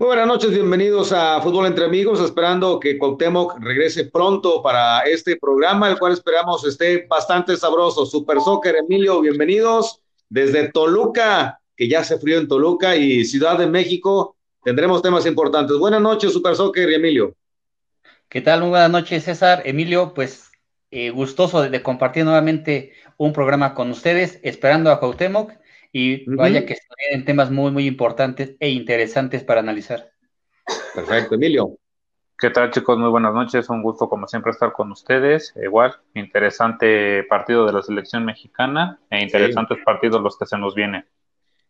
Muy buenas noches, bienvenidos a Fútbol entre Amigos, esperando que Cuauhtémoc regrese pronto para este programa, el cual esperamos esté bastante sabroso. Super Soccer, Emilio, bienvenidos desde Toluca, que ya se frío en Toluca y Ciudad de México. Tendremos temas importantes. Buenas noches, Super Soccer Emilio. ¿Qué tal? Muy buenas noches, César. Emilio, pues eh, gustoso de, compartir nuevamente un programa con ustedes, esperando a Cuauhtémoc y vaya que se vienen temas muy, muy importantes e interesantes para analizar. Perfecto, Emilio. ¿Qué tal chicos? Muy buenas noches, un gusto como siempre estar con ustedes. Igual, interesante partido de la selección mexicana e interesantes partidos los que se nos vienen.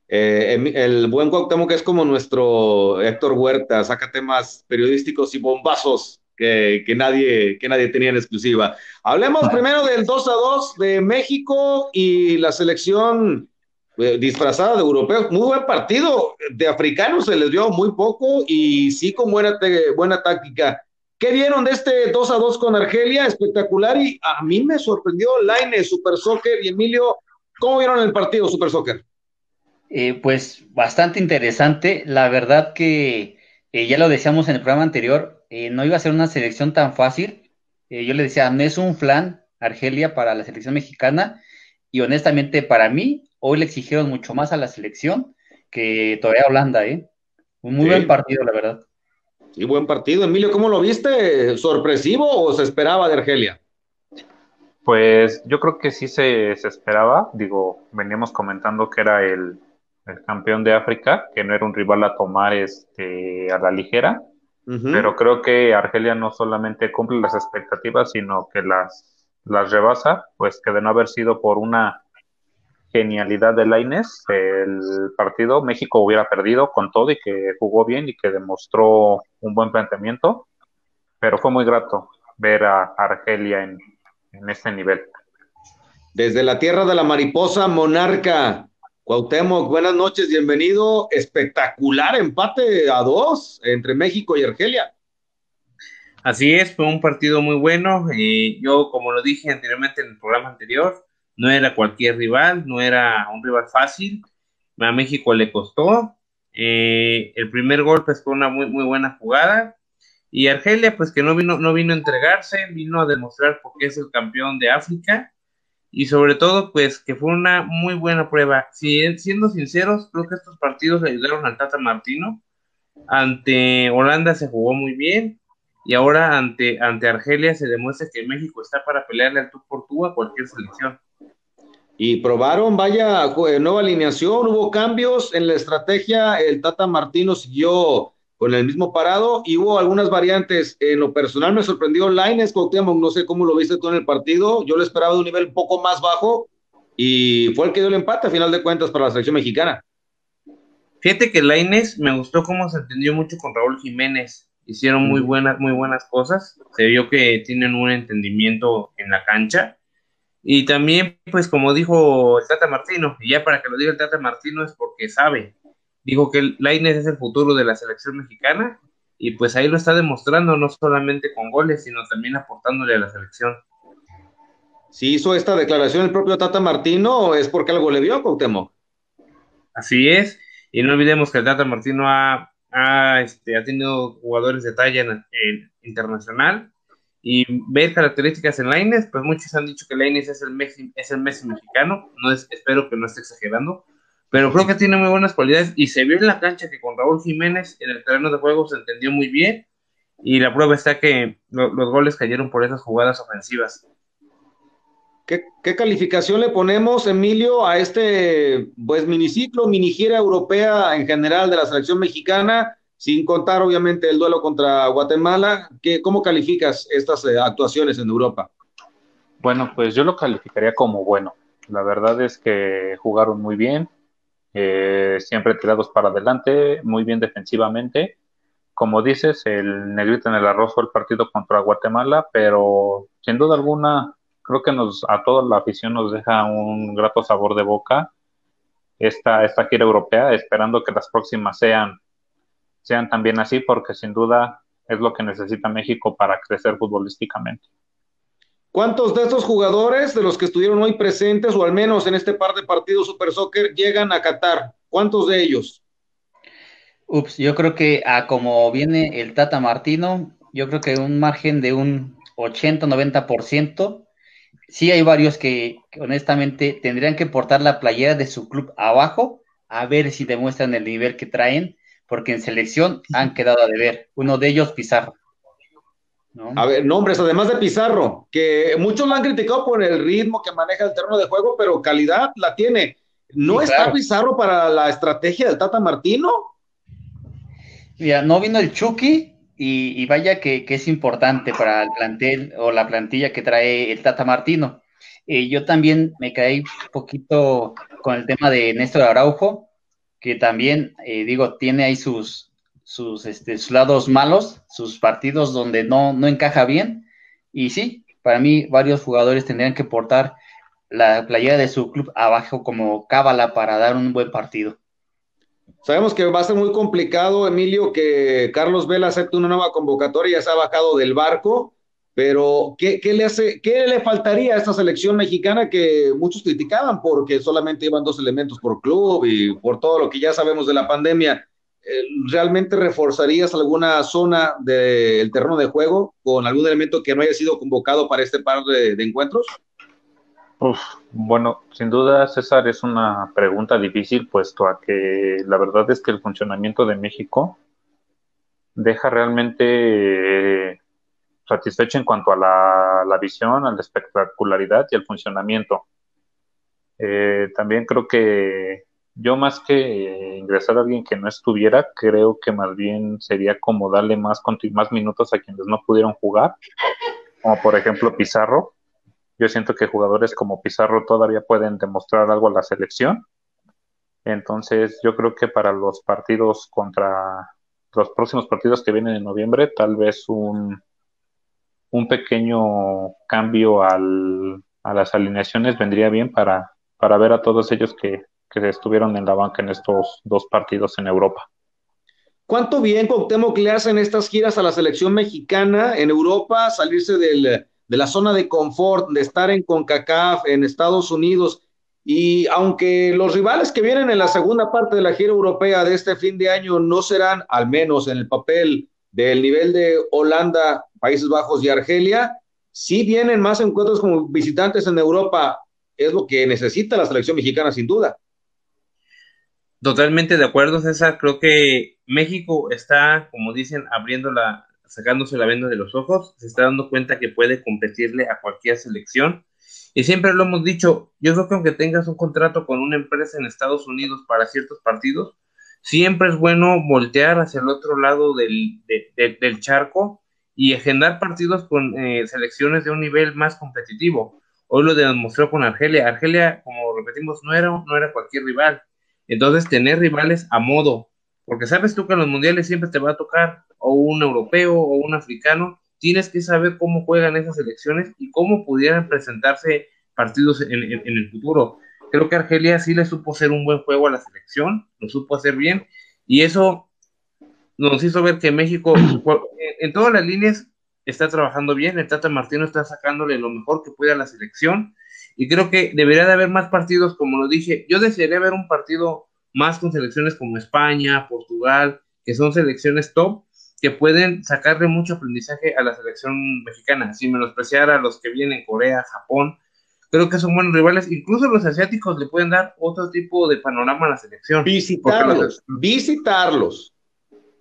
Eh, el buen Cuauhtémoc es como nuestro Héctor Huerta, saca temas periodísticos y bombazos que, que, nadie, que nadie tenía en exclusiva. Hablemos primero del 2 a 2 de México y la selección eh, disfrazada de europeos. Muy buen partido. De africanos se les dio muy poco y sí con buena, buena táctica. ¿Qué vieron de este 2 a 2 con Argelia? Espectacular y a mí me sorprendió Laine, Super Soccer y Emilio. ¿Cómo vieron el partido Super Soccer? Eh, pues bastante interesante. La verdad que eh, ya lo decíamos en el programa anterior, no iba a ser una selección tan fácil. yo le decía, no es un plan Argelia para la selección mexicana y honestamente para mí hoy le exigieron mucho más a la selección que todavía Holanda, ¿eh? Un muy buen partido, la verdad. Sí, buen partido. Emilio, ¿cómo lo viste? ¿Sorpresivo o se esperaba de Argelia? Pues yo creo que sí se, esperaba. Digo, veníamos comentando que era el, campeón de África, que no era un rival a tomar este, a la ligera. Pero creo que Argelia no solamente cumple las expectativas, sino que las, las rebasa, pues que de no haber sido por una genialidad de Laines el partido, México hubiera perdido con todo y que jugó bien y que demostró un buen planteamiento, pero fue muy grato ver a Argelia en, este nivel. Desde la tierra de la mariposa monarca, Cuauhtémoc, buenas noches, bienvenido. Espectacular empate a dos entre México y Argelia. Así es, fue un partido muy bueno. y eh, yo, como lo dije anteriormente en el programa anterior, no era cualquier rival, no era un rival fácil. A México le costó. Eh, el primer golpe fue una muy, muy buena jugada. Y Argelia, pues que no vino, no vino a entregarse, vino a demostrar por qué es el campeón de África. Y sobre todo, pues que fue una muy buena prueba. Si, siendo sinceros, creo que estos partidos le ayudaron al Tata Martino. Ante Holanda se jugó muy bien. Y ahora ante, ante Argelia se demuestra que México está para pelearle al tú por a cualquier selección y probaron, vaya, nueva alineación, hubo cambios en la estrategia, el Tata Martino siguió con el mismo parado y hubo algunas variantes. En lo personal me sorprendió Lines, Cuauhtémoc, no sé cómo lo viste tú en el partido, yo lo esperaba de un nivel un poco más bajo y fue el que dio el empate a final de cuentas para la selección mexicana. Fíjate que Laines me gustó cómo se entendió mucho con Raúl Jiménez. Hicieron muy buenas, muy buenas cosas. Se vio que tienen un entendimiento en la cancha y también, pues como dijo el Tata Martino, y ya para que lo diga el Tata Martino es porque sabe, dijo que Lainez es el futuro de la selección mexicana y pues ahí lo está demostrando no solamente con goles, sino también aportándole a la selección. Si hizo esta declaración el propio Tata Martino, es porque algo le vio, Cuauhtémoc. Así es, y no olvidemos que el Tata Martino ha, ha, este, ha tenido jugadores de talla en, internacional y ver características en Laines, pues muchos han dicho que Laines es el Messi, es el Messi mexicano, no es, espero que no esté exagerando, pero creo que tiene muy buenas cualidades y se vio en la cancha que con Raúl Jiménez en el terreno de juego se entendió muy bien y la prueba está que los goles cayeron por esas jugadas ofensivas. ¿Qué, ¿Qué, calificación le ponemos, Emilio, a este pues miniciclo, mini gira europea en general de la selección mexicana? Sin contar obviamente el duelo contra Guatemala. ¿qué, ¿Cómo calificas estas eh, actuaciones en Europa? Bueno, pues yo lo calificaría como bueno. La verdad es que jugaron muy bien, eh, siempre tirados para adelante, muy bien defensivamente. Como dices, el negrito en el arroz fue el partido contra Guatemala, pero sin duda alguna creo que nos a toda la afición nos deja un grato sabor de boca esta, esta gira europea, esperando que las próximas sean sean también así, porque sin duda es lo que necesita México para crecer futbolísticamente. ¿Cuántos de estos jugadores, de los que estuvieron hoy presentes, o al menos en este par de partidos Super Soccer, llegan a Qatar? ¿Cuántos de ellos? Ups, yo creo que a como viene el Tata Martino, yo creo que un margen de un 80-90%. Sí hay varios que, honestamente tendrían que portar la playera de su club abajo a ver si demuestran el nivel que traen, porque en selección han quedado a deber. Uno de ellos, Pizarro. A ver, nombres, además de Pizarro, que muchos lo han criticado por el ritmo que maneja el terreno de juego, pero calidad la tiene. ¿No está Pizarro para la estrategia del Tata Martino? Mira, no vino el Chucky y, vaya que, es importante para el plantel o la plantilla que trae el Tata Martino. Eh, yo también me caí un poquito con el tema de Néstor Araujo, que también, eh, digo, tiene ahí sus, sus, este, sus lados malos, sus partidos donde no, no encaja bien. Y sí, para mí varios jugadores tendrían que portar la playera de su club abajo como cábala para dar un buen partido. Sabemos que va a ser muy complicado, Emilio, que Carlos Vela acepte una nueva convocatoria, ya se ha bajado del barco, pero ¿qué, le hace, qué le faltaría a esta selección mexicana que muchos criticaban porque solamente iban dos elementos por club y por todo lo que ya sabemos de la pandemia? Eh, ¿Realmente reforzarías alguna zona del terreno de juego con algún elemento que no haya sido convocado para este par de encuentros? bueno, sin duda, César, es una pregunta difícil, puesto a que la verdad es que el funcionamiento de México deja realmente eh, satisfecho en cuanto a la, visión, a la espectacularidad y al funcionamiento. Eh, también creo que yo más que ingresar a alguien que no estuviera, creo que más bien sería como darle más, más minutos a quienes no pudieron jugar, como por ejemplo Pizarro, yo siento que jugadores como Pizarro todavía pueden demostrar algo a la selección. Entonces, yo creo que para los partidos contra los próximos partidos que vienen en noviembre, tal vez un, un pequeño cambio al, a las alineaciones vendría bien para, para ver a todos ellos que, que estuvieron en la banca en estos dos partidos en Europa. ¿Cuánto bien Cuauhtémoc le hacen estas giras a la selección mexicana en Europa, salirse del, de la zona de confort, de estar en CONCACAF, en Estados Unidos. Y aunque los rivales que vienen en la segunda parte de la gira europea de este fin de año no serán, al menos en el papel, del nivel de Holanda, Países Bajos y Argelia, sí vienen más encuentros como visitantes en Europa. Es lo que necesita la selección mexicana, sin duda. Totalmente de acuerdo, César. Creo que México está, como dicen, abriendo la, sacándose la venda de los ojos, se está dando cuenta que puede competirle a cualquier selección. Y siempre lo hemos dicho, yo creo que aunque tengas un contrato con una empresa en Estados Unidos para ciertos partidos, siempre es bueno voltear hacia el otro lado del, del charco y agendar partidos con eh, selecciones de un nivel más competitivo. Hoy lo demostró con Argelia. Argelia, como repetimos, no era, no era cualquier rival. Entonces, tener rivales a modo, porque sabes tú que en los mundiales siempre te va a tocar o un europeo o un africano, tienes que saber cómo juegan esas elecciones y cómo pudieran presentarse partidos en, el futuro. Creo que Argelia sí le supo hacer un buen juego a la selección, lo supo hacer bien, y eso nos hizo ver que México en todas las líneas está trabajando bien, el Tata Martino está sacándole lo mejor que puede a la selección, y creo que debería de haber más partidos, como lo dije, yo desearía ver un partido más con selecciones como España, Portugal, que son selecciones top, que pueden sacarle mucho aprendizaje a la selección mexicana, sin menospreciar a los que vienen Corea, Japón. Creo que son buenos rivales. Incluso los asiáticos le pueden dar otro tipo de panorama a la selección. Visitarlos, visitarlos.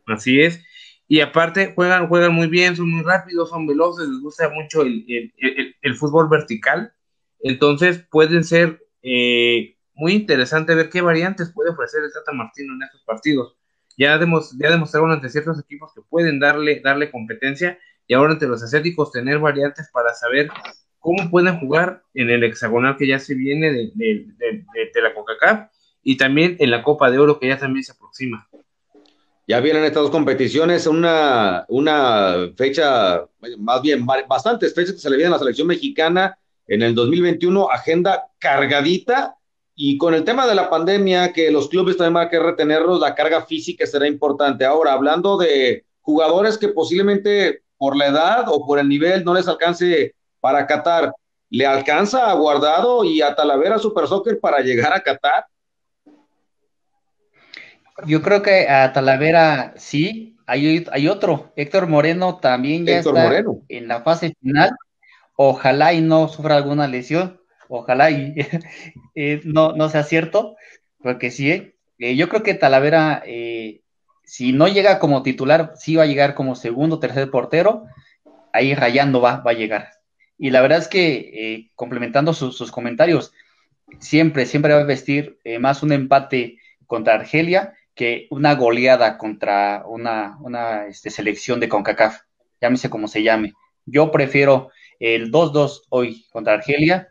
Así es. Y aparte juegan, juegan muy bien, son muy rápidos, son veloces, les gusta mucho el, fútbol vertical. Entonces pueden ser eh, muy interesante ver qué variantes puede ofrecer el Tata Martino en estos partidos ya, ya demostraron ante ciertos equipos que pueden darle, darle competencia y ahora ante los asiáticos tener variantes para saber cómo pueden jugar en el hexagonal que ya se viene de, de, la CONCACAF y también en la Copa de Oro que ya también se aproxima. Ya vienen estas dos competiciones, una, una fecha, más bien, bastantes fechas que se le vienen a la selección mexicana en el 2021, agenda cargadita y con el tema de la pandemia, que los clubes también van a querer retenerlos, la carga física será importante. Ahora, hablando de jugadores que posiblemente por la edad o por el nivel no les alcance para Qatar, ¿le alcanza a Guardado y a Talavera Super Soccer para llegar a Qatar? Yo creo que a Talavera sí, hay, hay otro. Héctor Moreno también ya está en la fase final. Ojalá y no sufra alguna lesión. Ojalá y eh, no, no sea cierto, porque sí, eh, yo creo que Talavera, eh, si no llega como titular, sí va a llegar como segundo, tercer portero, ahí rayando va, va a llegar. Y la verdad es que, complementando sus comentarios, siempre, siempre va a vestir más un empate contra Argelia que una goleada contra una, una este, selección de CONCACAF, llámese como se llame. Yo prefiero el 2-2 hoy contra Argelia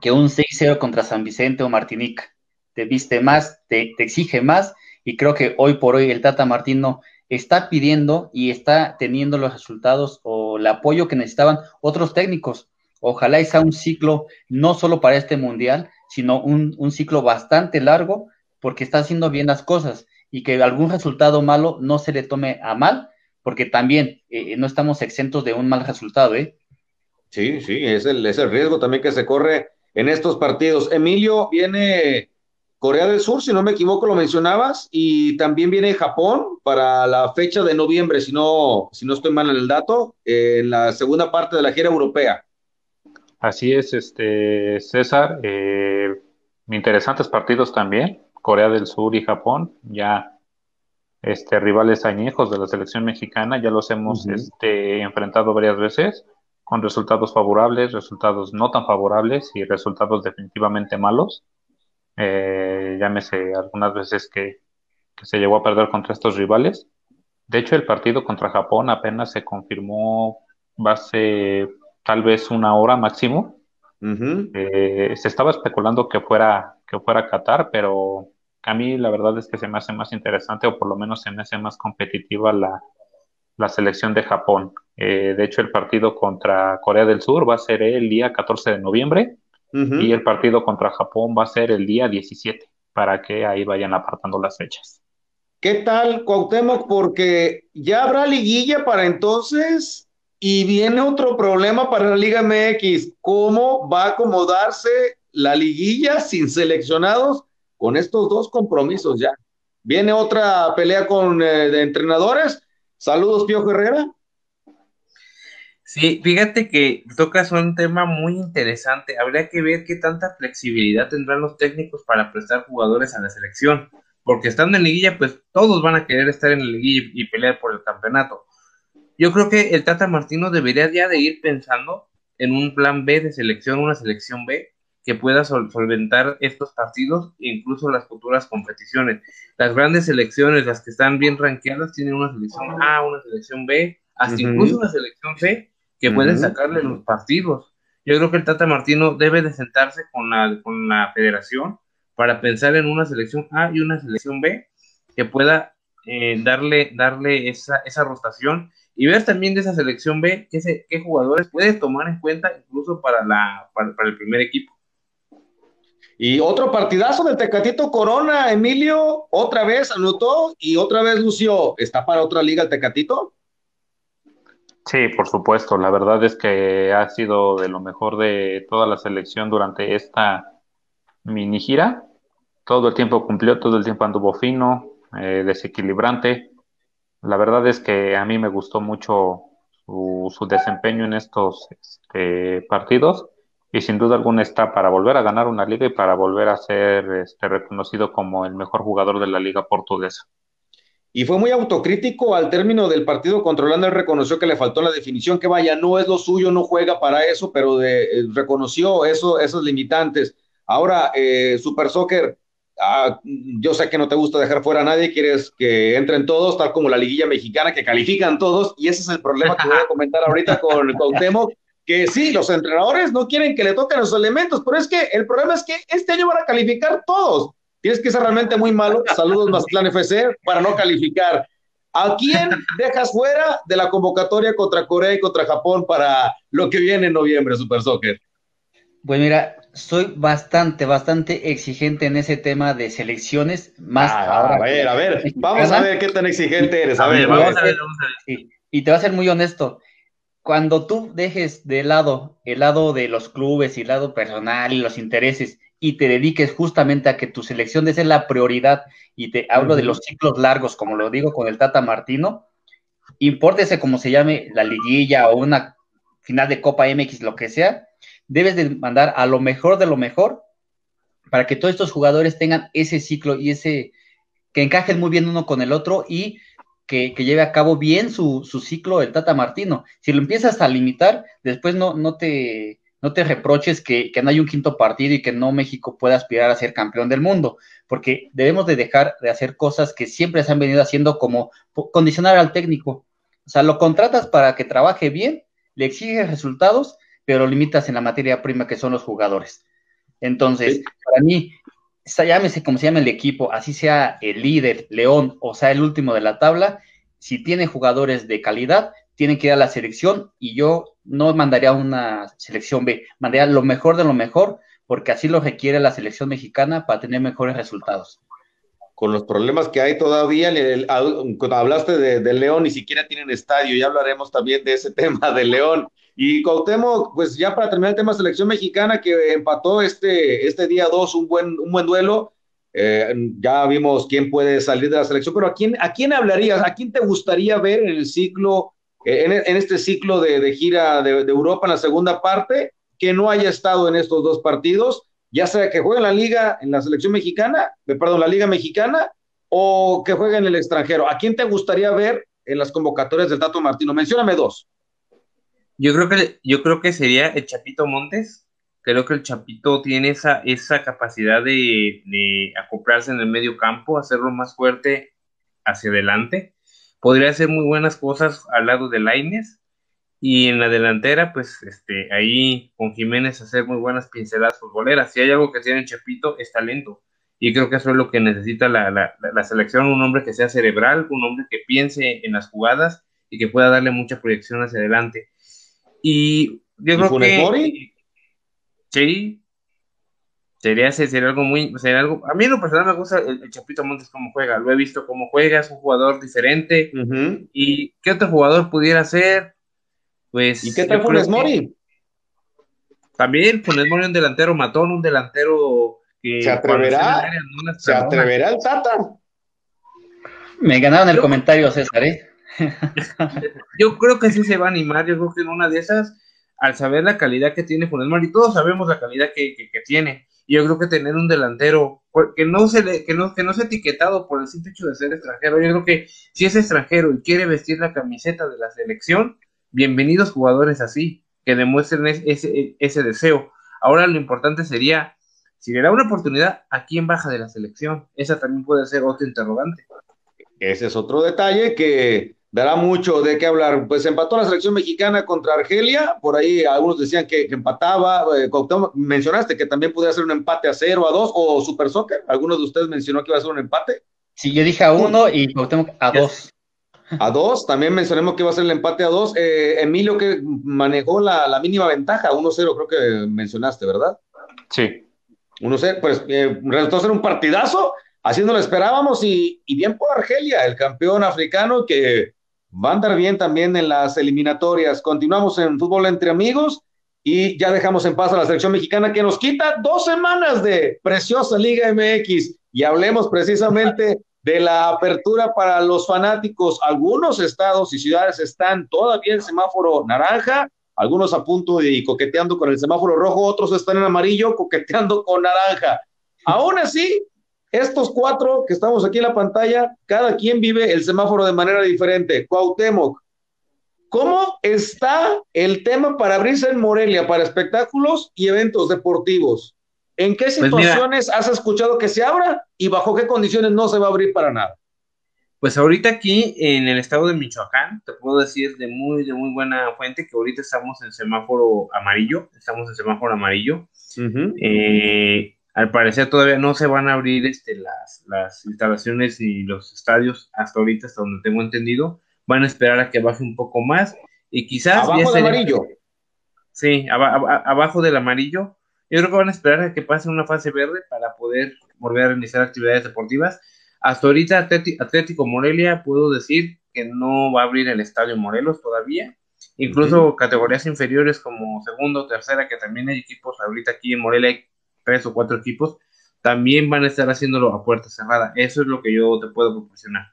que un 6-0 contra San Vicente o Martinica. Te viste más, te, exige más, y creo que hoy por hoy el Tata Martino está pidiendo y está teniendo los resultados o el apoyo que necesitaban otros técnicos. Ojalá sea un ciclo no solo para este mundial, sino un, un ciclo bastante largo, porque está haciendo bien las cosas y que algún resultado malo no se le tome a mal, porque también eh, no estamos exentos de un mal resultado, ¿eh? Sí, sí, es el, es el riesgo también que se corre en estos partidos. Emilio, viene Corea del Sur, si no me equivoco, lo mencionabas, y también viene Japón para la fecha de noviembre, si no, si no estoy mal en el dato, en la segunda parte de la gira europea. Así es, este César. Eh, interesantes partidos también. Corea del Sur y Japón, ya este, rivales añejos de la selección mexicana, ya los hemos este, enfrentado varias veces, con resultados favorables, resultados no tan favorables y resultados definitivamente malos. Eh, llámese algunas veces que, se llegó a perder contra estos rivales. De hecho, el partido contra Japón apenas se confirmó hace tal vez una hora máximo. Eh, se estaba especulando que fuera, que fuera Qatar, pero a mí la verdad es que se me hace más interesante o por lo menos se me hace más competitiva la, selección de Japón. Eh, de hecho, el partido contra Corea del Sur va a ser el día 14 de noviembre y el partido contra Japón va a ser el día 17 para que ahí vayan apartando las fechas. ¿Qué tal, Cuauhtémoc? Porque ya habrá liguilla para entonces y viene otro problema para la Liga MX. ¿Cómo va a acomodarse la liguilla sin seleccionados con estos dos compromisos ya. Viene otra pelea con eh, de entrenadores. Saludos, Pío Herrera. Sí, fíjate que tocas un tema muy interesante. Habría que ver qué tanta flexibilidad tendrán los técnicos para prestar jugadores a la selección. Porque estando en liguilla, pues todos van a querer estar en la liguilla y, y pelear por el campeonato. Yo creo que el Tata Martino debería ya de ir pensando en un plan B de selección, una selección B, que pueda solventar estos partidos e incluso las futuras competiciones. Las grandes selecciones, las que están bien rankeadas, tienen una selección A, una selección B, hasta incluso una selección C, que pueden sacarle los partidos. Yo creo que el Tata Martino debe de sentarse con la, con la federación para pensar en una selección A y una selección B que pueda eh, darle, darle esa, esa rotación y ver también de esa selección B qué, qué jugadores puede tomar en cuenta incluso para, la, para el primer equipo. Y otro partidazo de Tecatito Corona, Emilio, otra vez anotó y otra vez lució. ¿Está para otra liga el Tecatito? Sí, por supuesto. La verdad es que ha sido de lo mejor de toda la selección durante esta mini gira. Todo el tiempo cumplió, todo el tiempo anduvo fino, eh, desequilibrante. La verdad es que a mí me gustó mucho su, desempeño en estos este, partidos y sin duda alguna está para volver a ganar una liga y para volver a ser este, reconocido como el mejor jugador de la liga portuguesa. Y fue muy autocrítico al término del partido controlando, él reconoció que le faltó la definición, que vaya, no es lo suyo, no juega para eso, pero de, eh, reconoció eso, esos limitantes. Ahora, eh, Super Soccer, ah, yo sé que no te gusta dejar fuera a nadie, quieres que entren todos, tal como la liguilla mexicana, que califican todos, y ese es el problema que voy a comentar ahorita con Cuauhtémoc, que sí, los entrenadores no quieren que le toquen los elementos, pero es que el problema es que este año van a calificar todos. Tienes que ser realmente muy malo. Saludos, Mazatlán FC, para no calificar. ¿A quién dejas fuera de la convocatoria contra Corea y contra Japón para lo que viene en noviembre, Super Soccer? Pues mira, soy bastante, bastante exigente en ese tema de selecciones. Más ah, a ver, a ver, vamos a ver qué tan exigente eres. A, ver, vamos a ver, vamos a ver. y te voy a ser muy honesto cuando tú dejes de lado el lado de los clubes y el lado personal y los intereses y te dediques justamente a que tu selección de ser la prioridad, y te hablo de los ciclos largos, como lo digo con el Tata Martino, importese como se llame la liguilla o una final de Copa MX, lo que sea, debes de mandar a lo mejor de lo mejor para que todos estos jugadores tengan ese ciclo y ese, que encajen muy bien uno con el otro y que, lleve a cabo bien su, ciclo el Tata Martino. Si lo empiezas a limitar, después no, no, te, no te reproches que, que no hay un quinto partido y que no México pueda aspirar a ser campeón del mundo, porque debemos de dejar de hacer cosas que siempre se han venido haciendo como condicionar al técnico. O sea, lo contratas para que trabaje bien, le exiges resultados, pero lo limitas en la materia prima que son los jugadores. Entonces, para mí, llámese como se llama el equipo, así sea el líder, León, o sea el último de la tabla, si tiene jugadores de calidad, tiene que ir a la selección y yo no mandaría una selección B, mandaría lo mejor de lo mejor, porque así lo requiere la selección mexicana para tener mejores resultados. Con los problemas que hay todavía, cuando hablaste de, de León, ni siquiera tienen estadio, ya hablaremos también de ese tema de León. Y Cuauhtémoc, pues ya para terminar el tema selección mexicana, que empató este, este día 2 un buen, un buen duelo. Eh, ya vimos quién puede salir de la selección, pero ¿a quién, a quién hablarías? ¿A quién te gustaría ver en el ciclo, en, este ciclo de, gira de, Europa en la segunda parte, que no haya estado en estos dos partidos, ya sea que juegue en la liga, en la selección mexicana, eh, perdón, la liga mexicana, o que juegue en el extranjero? ¿A quién te gustaría ver en las convocatorias del Tato Martino? Mencióname dos. Yo creo que, yo creo que sería el Chapito Montes. Creo que el Chapito tiene esa, esa capacidad de, de acoplarse en el medio campo, hacerlo más fuerte hacia adelante. Podría hacer muy buenas cosas al lado de Laines. Y en la delantera, pues este, ahí con Jiménez hacer muy buenas pinceladas futboleras. Si hay algo que tiene Chapito, es talento. Y creo que eso es lo que necesita la, la, la selección, un hombre que sea cerebral, un hombre que piense en las jugadas y que pueda darle mucha proyección hacia adelante y yo creo que. Sí. Sería, sería algo muy. Sería algo, a mí en lo personal me gusta el, Chapito Montes como juega. Lo he visto como juega, es un jugador diferente. ¿Y qué otro jugador pudiera ser? Pues. ¿Y qué tal Funes Mori? También Funes Mori, un delantero matón, un delantero que. Se atreverá. se atreverá el Tata. Me ganaron el comentario, César, ¿eh? yo creo que sí se va a animar, yo creo que en una de esas, al saber la calidad que tiene Funes Mori, todos sabemos la calidad que, tiene, y yo creo que tener un delantero que no se le, que no, que no sea etiquetado por el simple hecho de ser extranjero, yo creo que si es extranjero y quiere vestir la camiseta de la selección, bienvenidos jugadores así, que demuestren ese, ese deseo. Ahora lo importante sería, si le da una oportunidad, ¿a quién baja de la selección? Esa también puede ser otro interrogante. Ese es otro detalle que dará mucho de qué hablar. Pues empató la selección mexicana contra Argelia, por ahí algunos decían que, empataba, eh, mencionaste que también pudiera ser un empate a cero, a dos, o Super Soccer, algunos de ustedes mencionó que iba a ser un empate. Sí, yo dije a uno y a dos. A dos, también mencionemos que iba a ser el empate a dos. Eh, Emilio que manejó la, mínima ventaja, 1-0 creo que mencionaste, ¿verdad? Sí. 1-0, pues eh, resultó ser un partidazo, así no lo esperábamos y, y bien por Argelia, el campeón africano que va a andar bien también en las eliminatorias. Continuamos en fútbol entre amigos y ya dejamos en paz a la selección mexicana que nos quita dos semanas de preciosa Liga MX y hablemos precisamente de la apertura para los fanáticos. Algunos estados y ciudades están todavía en semáforo naranja, algunos a punto de coqueteando con el semáforo rojo, otros están en amarillo coqueteando con naranja. Aún así, estos cuatro que estamos aquí en la pantalla, cada quien vive el semáforo de manera diferente. Cuauhtémoc, ¿cómo está el tema para abrirse en Morelia para espectáculos y eventos deportivos? ¿En qué pues situaciones has escuchado que se abra y bajo qué condiciones no se va a abrir para nada? Pues ahorita aquí en el estado de Michoacán, te puedo decir de muy, de muy buena fuente que ahorita estamos en semáforo amarillo, estamos en semáforo amarillo. eh, al parecer todavía no se van a abrir este, las, las instalaciones y los estadios hasta ahorita, hasta donde tengo entendido. Van a esperar a que baje un poco más y quizás... Abajo del amarillo. Sí, abajo del amarillo. Yo creo que van a esperar a que pase una fase verde para poder volver a iniciar actividades deportivas. Hasta ahorita Atlético Morelia puedo decir que no va a abrir el Estadio Morelos todavía. Incluso categorías inferiores como segundo o tercera, que también hay equipos ahorita aquí en Morelia tres o cuatro equipos, también van a estar haciéndolo a puerta cerrada. Eso es lo que yo te puedo proporcionar.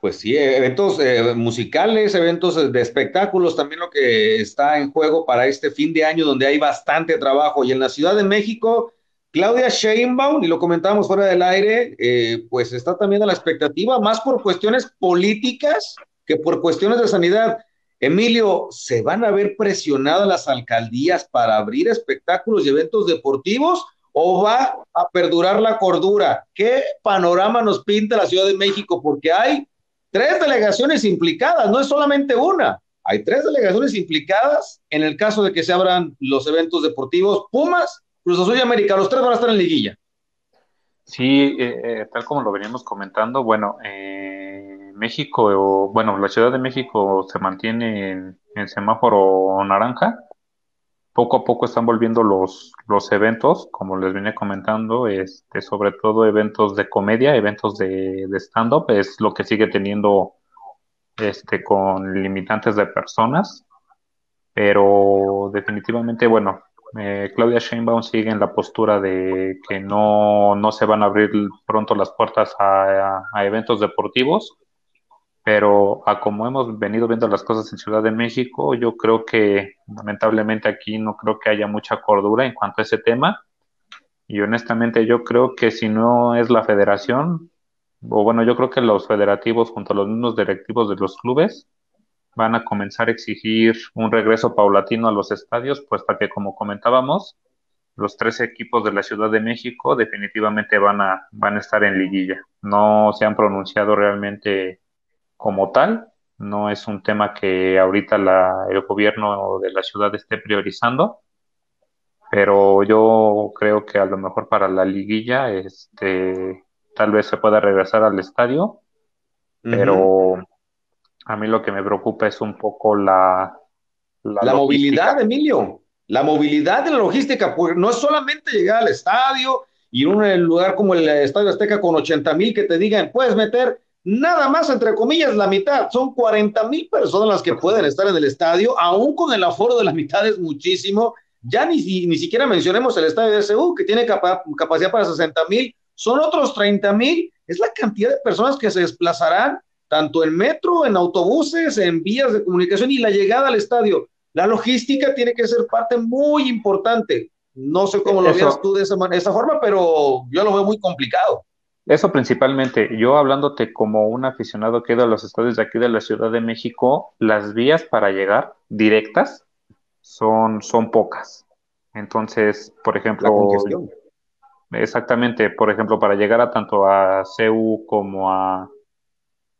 Pues sí, eventos eh, musicales, eventos de espectáculos, también lo que está en juego para este fin de año donde hay bastante trabajo. Y en la Ciudad de México, Claudia Sheinbaum, y lo comentábamos fuera del aire, eh, pues está también a la expectativa, más por cuestiones políticas que por cuestiones de sanidad. Emilio, ¿se van a ver presionadas las alcaldías para abrir espectáculos y eventos deportivos? o va a perdurar la cordura? ¿Qué panorama nos pinta la Ciudad de México? Porque hay tres delegaciones implicadas, no es solamente una. Hay tres delegaciones implicadas en el caso de que se abran los eventos deportivos. Pumas, Cruz Azul y América, los tres van a estar en liguilla. Sí, eh, eh, tal como lo veníamos comentando, bueno, eh, México, bueno, la Ciudad de México se mantiene en semáforo naranja, poco a poco están volviendo los, los eventos, como les vine comentando, este, sobre todo eventos de comedia, eventos de, stand-up, es lo que sigue teniendo este, con limitantes de personas, pero definitivamente, bueno, eh, Claudia Sheinbaum sigue en la postura de que no, no se van a abrir pronto las puertas a eventos deportivos, pero a como hemos venido viendo las cosas en Ciudad de México, yo creo que lamentablemente aquí no creo que haya mucha cordura en cuanto a ese tema. Y honestamente yo creo que si no es la federación, o bueno, yo creo que los federativos junto a los mismos directivos de los clubes van a comenzar a exigir un regreso paulatino a los estadios, puesto que como comentábamos, los tres equipos de la Ciudad de México definitivamente van a, van a estar en liguilla. No se han pronunciado realmente como tal. No es un tema que ahorita la, el gobierno de la ciudad esté priorizando, pero yo creo que a lo mejor para la liguilla, este, tal vez se pueda regresar al estadio, pero a mí lo que me preocupa es un poco la... La, movilidad, Emilio, la movilidad de la logística, pues no es solamente llegar al estadio y en un lugar como el Estadio Azteca con 80 mil que te digan, puedes meter nada más, entre comillas, la mitad. Son 40 mil personas las que pueden estar en el estadio, aún con el aforo de la mitad es muchísimo. Ya ni, ni siquiera mencionemos el estadio de SU, que tiene capacidad para 60 mil. Son otros 30 mil. Es la cantidad de personas que se desplazarán tanto en metro, en autobuses, en vías de comunicación y la llegada al estadio. La logística tiene que ser parte muy importante. No sé cómo lo veas tú de esa, de esa forma, pero yo lo veo muy complicado. Eso principalmente, yo hablándote como un aficionado que ido a los estadios de aquí de la Ciudad de México, las vías para llegar directas son, son pocas. Entonces, por ejemplo, exactamente, por ejemplo, para llegar a tanto a CEU como a,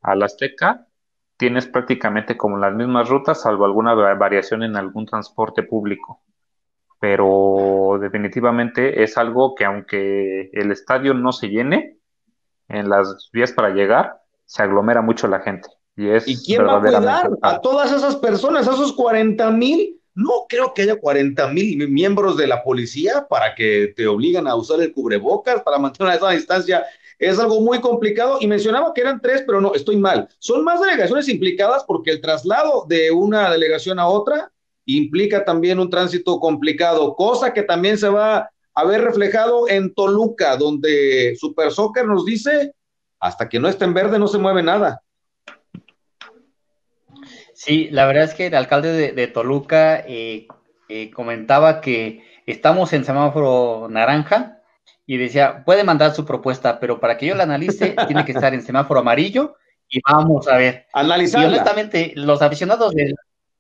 a la Azteca, tienes prácticamente como las mismas rutas, salvo alguna variación en algún transporte público. Pero definitivamente es algo que aunque el estadio no se llene, en las vías para llegar, se aglomera mucho la gente. ¿Y, es ¿Y quién va a cuidar a todas esas personas, a esos 40 mil? No creo que haya 40 mil miembros de la policía para que te obligan a usar el cubrebocas para mantener esa distancia. Es algo muy complicado y mencionaba que eran tres, pero no, estoy mal. Son más delegaciones implicadas porque el traslado de una delegación a otra implica también un tránsito complicado, cosa que también se va haber reflejado en Toluca, donde Super Soccer nos dice, hasta que no esté en verde no se mueve nada. Sí, la verdad es que el alcalde de, Toluca eh, eh, comentaba que estamos en semáforo naranja y decía, puede mandar su propuesta, pero para que yo la analice tiene que estar en semáforo amarillo y vamos a ver. Analizar. Y honestamente, los aficionados del,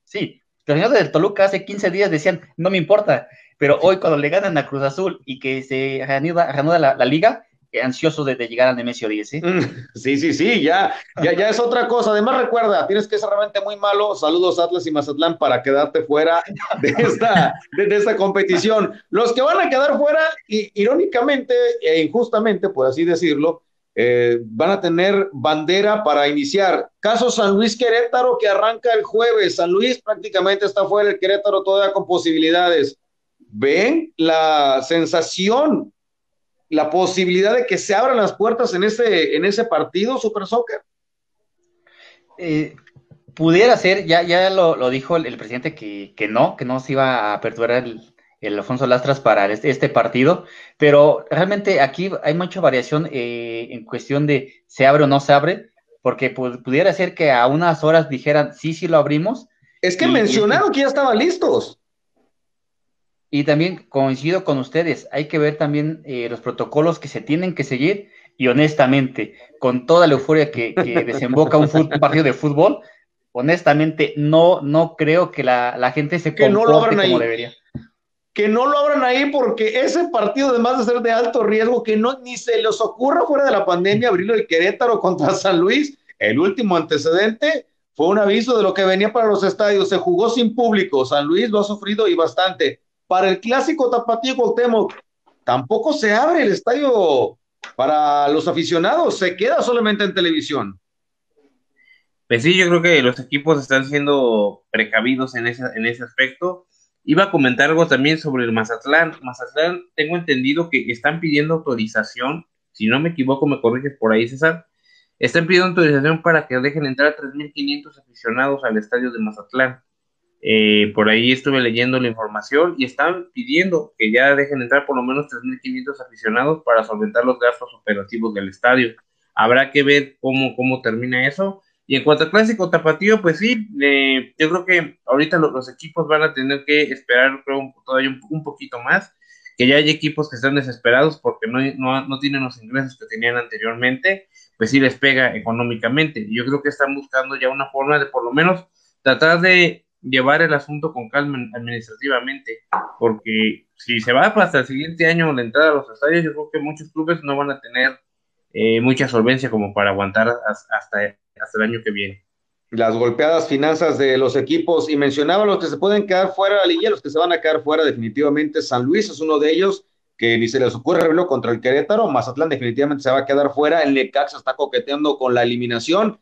sí, los aficionados del Toluca hace 15 días decían, no me importa, pero hoy cuando le ganan a Cruz Azul y que se reanuda, la, liga, ansioso de, llegar al Nemesio 10. ¿eh? Mm, sí, sí, sí, ya, ya, ya es otra cosa. Además, recuerda, tienes que ser realmente muy malo. Saludos Atlas y Mazatlán para quedarte fuera de esta, de, esta competición. Los que van a quedar fuera, irónicamente e injustamente, por así decirlo, eh, van a tener bandera para iniciar. Caso San Luis Querétaro que arranca el jueves. San Luis prácticamente está fuera, el Querétaro todavía con posibilidades ven la sensación, la posibilidad de que se abran las puertas en ese, en ese partido, Super Soccer? Eh, pudiera ser, ya, ya lo, dijo el, presidente que, no, que no se iba a aperturar el Alfonso Lastras para este, este, partido, pero realmente aquí hay mucha variación eh, en cuestión de se abre o no se abre, porque pues, pudiera ser que a unas horas dijeran sí, sí lo abrimos. Es que mencionaron que ya estaban listos. Y también coincido con ustedes, hay que ver también eh, los protocolos que se tienen que seguir y honestamente, con toda la euforia que, desemboca un, partido de fútbol, honestamente no, no creo que la, gente se comporte no lo abran como debería. Que no lo abran ahí porque ese partido, además de ser de alto riesgo, que no ni se les ocurra fuera de la pandemia abrirlo el Querétaro contra San Luis, el último antecedente fue un aviso de lo que venía para los estadios. Se jugó sin público. San Luis lo ha sufrido y bastante. Para el clásico Tapatío Cuauhtémoc, tampoco se abre el estadio para los aficionados, se queda solamente en televisión. Pues sí, yo creo que los equipos están siendo precavidos en ese, en ese aspecto. Iba a comentar algo también sobre el Mazatlán. Mazatlán, tengo entendido que están pidiendo autorización, si no me equivoco, me corriges por ahí, César. Están pidiendo autorización para que dejen entrar a 3.500 aficionados al estadio de Mazatlán. Eh, por ahí estuve leyendo la información y están pidiendo que ya dejen entrar por lo menos 3.500 aficionados para solventar los gastos operativos del estadio. Habrá que ver cómo, cómo termina eso. Y en cuanto al clásico tapatío, pues sí, eh, yo creo que ahorita los, equipos van a tener que esperar, creo, todavía un, poquito más, que ya hay equipos que están desesperados porque no, no, no tienen los ingresos que tenían anteriormente, pues sí les pega económicamente. Yo creo que están buscando ya una forma de por lo menos tratar de llevar el asunto con calma administrativamente, porque si se va hasta el siguiente año la entrada a los estadios, yo creo que muchos clubes no van a tener eh, mucha solvencia como para aguantar hasta, hasta el año que viene. Las golpeadas finanzas de los equipos, y mencionaba los que se pueden quedar fuera de la liga, los que se van a quedar fuera definitivamente, San Luis es uno de ellos, que ni se les ocurre verlo contra el Querétaro, Mazatlán definitivamente se va a quedar fuera, el Necaxa está coqueteando con la eliminación,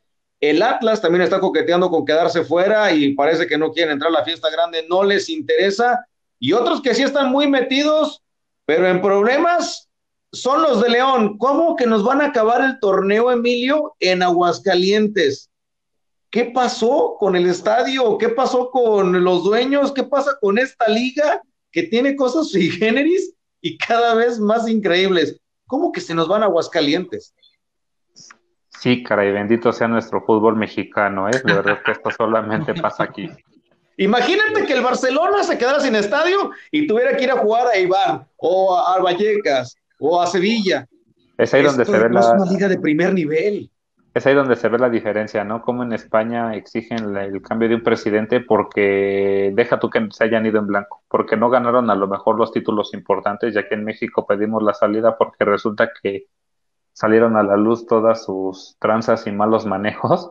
el Atlas también está coqueteando con quedarse fuera y parece que no quieren entrar a la fiesta grande, no les interesa. Y otros que sí están muy metidos, pero en problemas, son los de León. ¿Cómo que nos van a acabar el torneo, Emilio, en Aguascalientes? ¿Qué pasó con el estadio? ¿Qué pasó con los dueños? ¿Qué pasa con esta liga que tiene cosas sui generis y cada vez más increíbles? ¿Cómo que se nos van a Aguascalientes? Sí, caray, bendito sea nuestro fútbol mexicano, ¿eh? De verdad que esto solamente pasa aquí. Imagínate que el Barcelona se quedara sin estadio y tuviera que ir a jugar a Iván o a Vallecas o a Sevilla. Es ahí donde se ve la. Es una liga de primer nivel. Es ahí donde se ve la diferencia, ¿no? Como en España exigen el cambio de un presidente porque deja tú que se hayan ido en blanco, porque no ganaron a lo mejor los títulos importantes, ya que en México pedimos la salida porque resulta que salieron a la luz todas sus tranzas y malos manejos.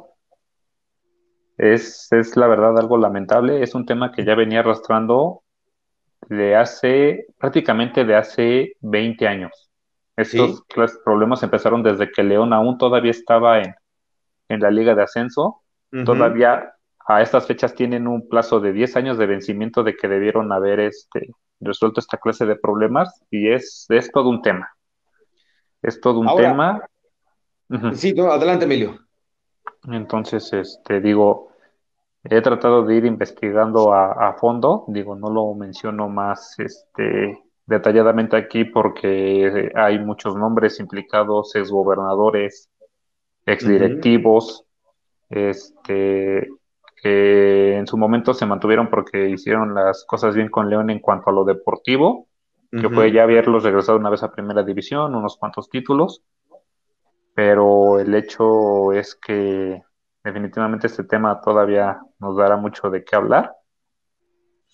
Es, es la verdad algo lamentable. Es un tema que ya venía arrastrando de hace, prácticamente de hace 20 años. Estos problemas empezaron desde que León aún todavía estaba en, en la liga de ascenso. Todavía a estas fechas tienen un plazo de 10 años de vencimiento de que debieron haber este, resuelto esta clase de problemas y es, es todo un tema. Es todo un tema. Sí, adelante, Emilio. Entonces, este, digo, he tratado de ir investigando a, fondo, digo, no lo menciono más este, detalladamente aquí porque hay muchos nombres implicados, exgobernadores, exdirectivos, este, que en su momento se mantuvieron porque hicieron las cosas bien con León en cuanto a lo deportivo, que fue ya haberlos regresado una vez a primera división, unos cuantos títulos, pero el hecho es que definitivamente este tema todavía nos dará mucho de qué hablar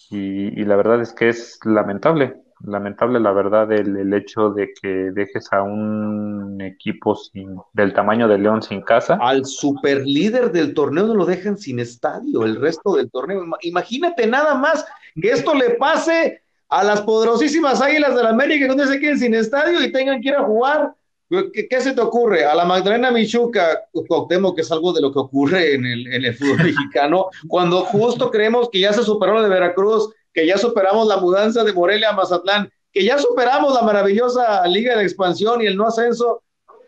y, la verdad es que es lamentable, lamentable la verdad el, hecho de que dejes a un equipo sin, del tamaño de León sin casa. Al super líder del torneo no lo dejan sin estadio el resto del torneo. Imagínate nada más que esto le pase a las poderosísimas Águilas del América que no se queden sin estadio y tengan que ir a jugar. ¿Qué, se te ocurre? A la Magdalena Michuca, Cuauhtémoc, que es algo de lo que ocurre en el, en el fútbol mexicano, cuando justo creemos que ya se superó lo de Veracruz, que ya superamos la mudanza de Morelia a Mazatlán, que ya superamos la maravillosa Liga de Expansión y el no ascenso,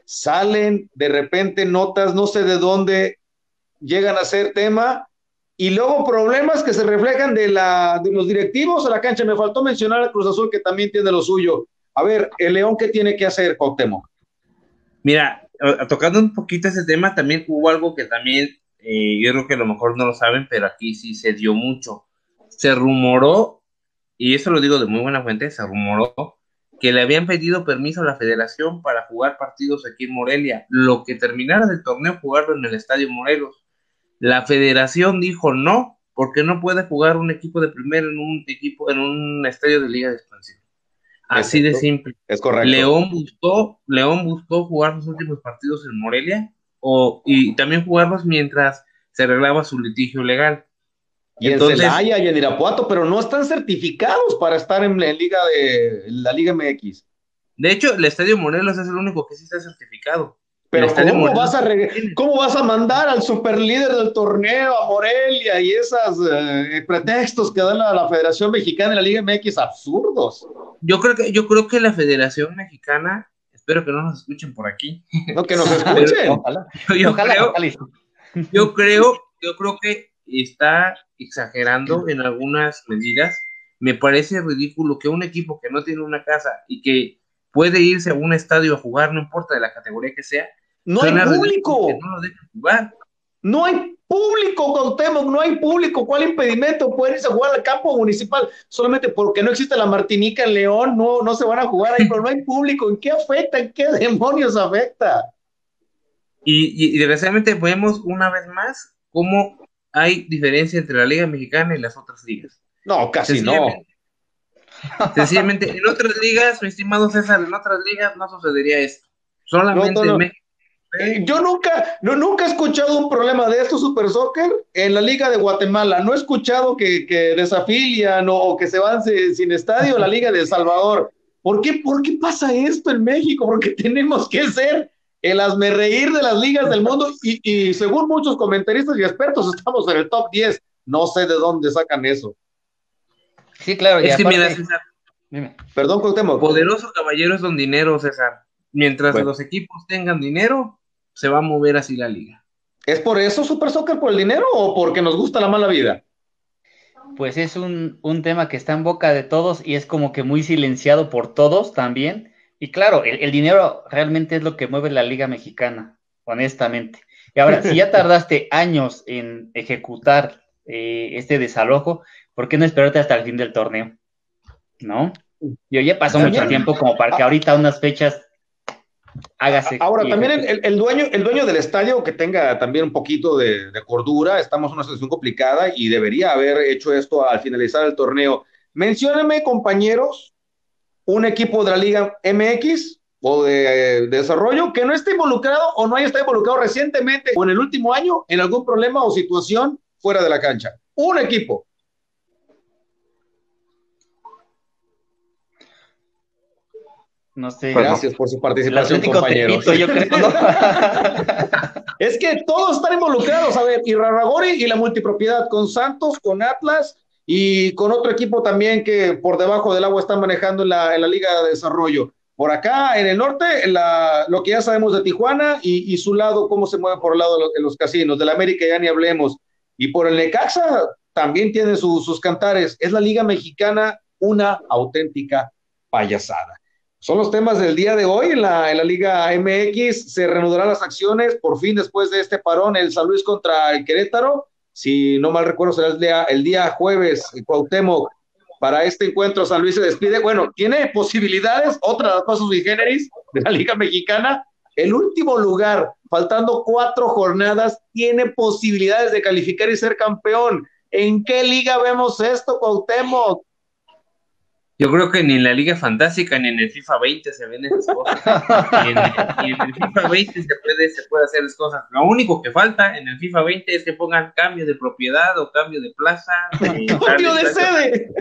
salen de repente notas, no sé de dónde, llegan a ser tema y luego problemas que se reflejan de, la, de los directivos a la cancha. Me faltó mencionar a Cruz Azul que también tiene lo suyo. A ver, el León, ¿qué tiene que hacer, Cuauhtémoc? Mira, tocando un poquito ese tema, también hubo algo que también, eh, yo creo que a lo mejor no lo saben, pero aquí sí se dio mucho. Se rumoró, y eso lo digo de muy buena fuente, se rumoró que le habían pedido permiso a la federación para jugar partidos aquí en Morelia, lo que terminara del torneo jugarlo en el Estadio Morelos. La federación dijo no, porque no puede jugar un equipo de primero en un equipo en un estadio de liga de expansión. Así de simple. Es correcto. León buscó, León buscó jugar los últimos partidos en Morelia o, y también jugarlos mientras se arreglaba su litigio legal. Y en Celaya y en Irapuato, pero no están certificados para estar en la Liga de la Liga MX. De hecho, el Estadio Morelos es el único que sí está certificado. Pero ¿cómo vas, a ¿cómo vas a mandar al superlíder del torneo a Morelia y esos eh, pretextos que dan a la Federación Mexicana y la Liga MX absurdos? Yo creo que yo creo que la Federación Mexicana, espero que no nos escuchen por aquí. No que nos escuchen. yo, creo, yo creo, yo creo que está exagerando en algunas medidas. Me parece ridículo que un equipo que no tiene una casa y que puede irse a un estadio a jugar, no importa de la categoría que sea, no hay público. no lo dejan jugar. No hay público, Cuauhtémoc, no hay público. ¿Cuál impedimento? Pueden irse a jugar al campo municipal solamente porque no existe la Martinica en León, no, no se van a jugar ahí, pero no hay público. ¿En qué afecta? ¿En qué demonios afecta? Y, y desgraciadamente vemos una vez más cómo hay diferencia entre la Liga Mexicana y las otras ligas. No, casi no. Sencillamente, en otras ligas, mi estimado César, en otras ligas no sucedería esto. Solamente en México. Eh, yo nunca, no, nunca he escuchado un problema de esto, Super Soccer, en la Liga de Guatemala. No he escuchado que, que desafilian o, que se van sin, estadio la Liga de El Salvador. ¿Por qué, ¿Por qué pasa esto en México? Porque tenemos que ser el reír de las ligas del mundo y, según muchos comentaristas y expertos estamos en el top 10. No sé de dónde sacan eso. Sí, claro. Es que mira, César. Perdón, Cuauhtémoc. Poderoso caballero es don dinero, César. Mientras los equipos tengan dinero, se va a mover así la liga. ¿Es por eso Super Soccer, por el dinero o porque nos gusta la mala vida? Pues es un, un tema que está en boca de todos y es como que muy silenciado por todos también y claro, el, dinero realmente es lo que mueve la Liga Mexicana, honestamente. Y ahora, si ya tardaste años en ejecutar eh, este desalojo, ¿por qué no esperarte hasta el fin del torneo? ¿No? Yo ya pasó mucho tiempo como para que ahorita unas fechas hágase. Ahora, también el, dueño, el dueño del estadio que tenga también un poquito de, de, cordura, estamos en una situación complicada y debería haber hecho esto al finalizar el torneo. Mencióname, compañeros, un equipo de la Liga MX o de, desarrollo que no esté involucrado o no haya estado involucrado recientemente o en el último año en algún problema o situación fuera de la cancha. Un equipo. No sé. Gracias por su participación, compañeros. es que todos están involucrados. A ver, y Rarragori y la multipropiedad con Santos, con Atlas, y con otro equipo también que por debajo del agua están manejando en la, en la Liga de Desarrollo. Por acá, en el norte, lo que ya sabemos de Tijuana y, su lado, cómo se mueve por el lado de los, casinos. Del América ya ni hablemos. Y por el Necaxa también tiene sus cantares. Es la Liga Mexicana una auténtica payasada. Son los temas del día de hoy en la, en la Liga MX. Se reanudarán las acciones por fin después de este parón, el San Luis contra el Querétaro si no mal recuerdo, será el día, el día jueves, Cuauhtémoc, para este encuentro San Luis se despide. Bueno, tiene posibilidades, otra cosa sui generis de la Liga Mexicana. El último lugar, faltando cuatro jornadas, tiene posibilidades de calificar y ser campeón. ¿En qué liga vemos esto, Cuauhtémoc? Yo creo que ni en la Liga Fantástica ni en el FIFA 20 se ven esas cosas. y, en, el FIFA 20 se puede, se puede hacer esas cosas. Lo único que falta en el FIFA 20 es que pongan cambio de propiedad o cambio de plaza. ¡Cambio de sede!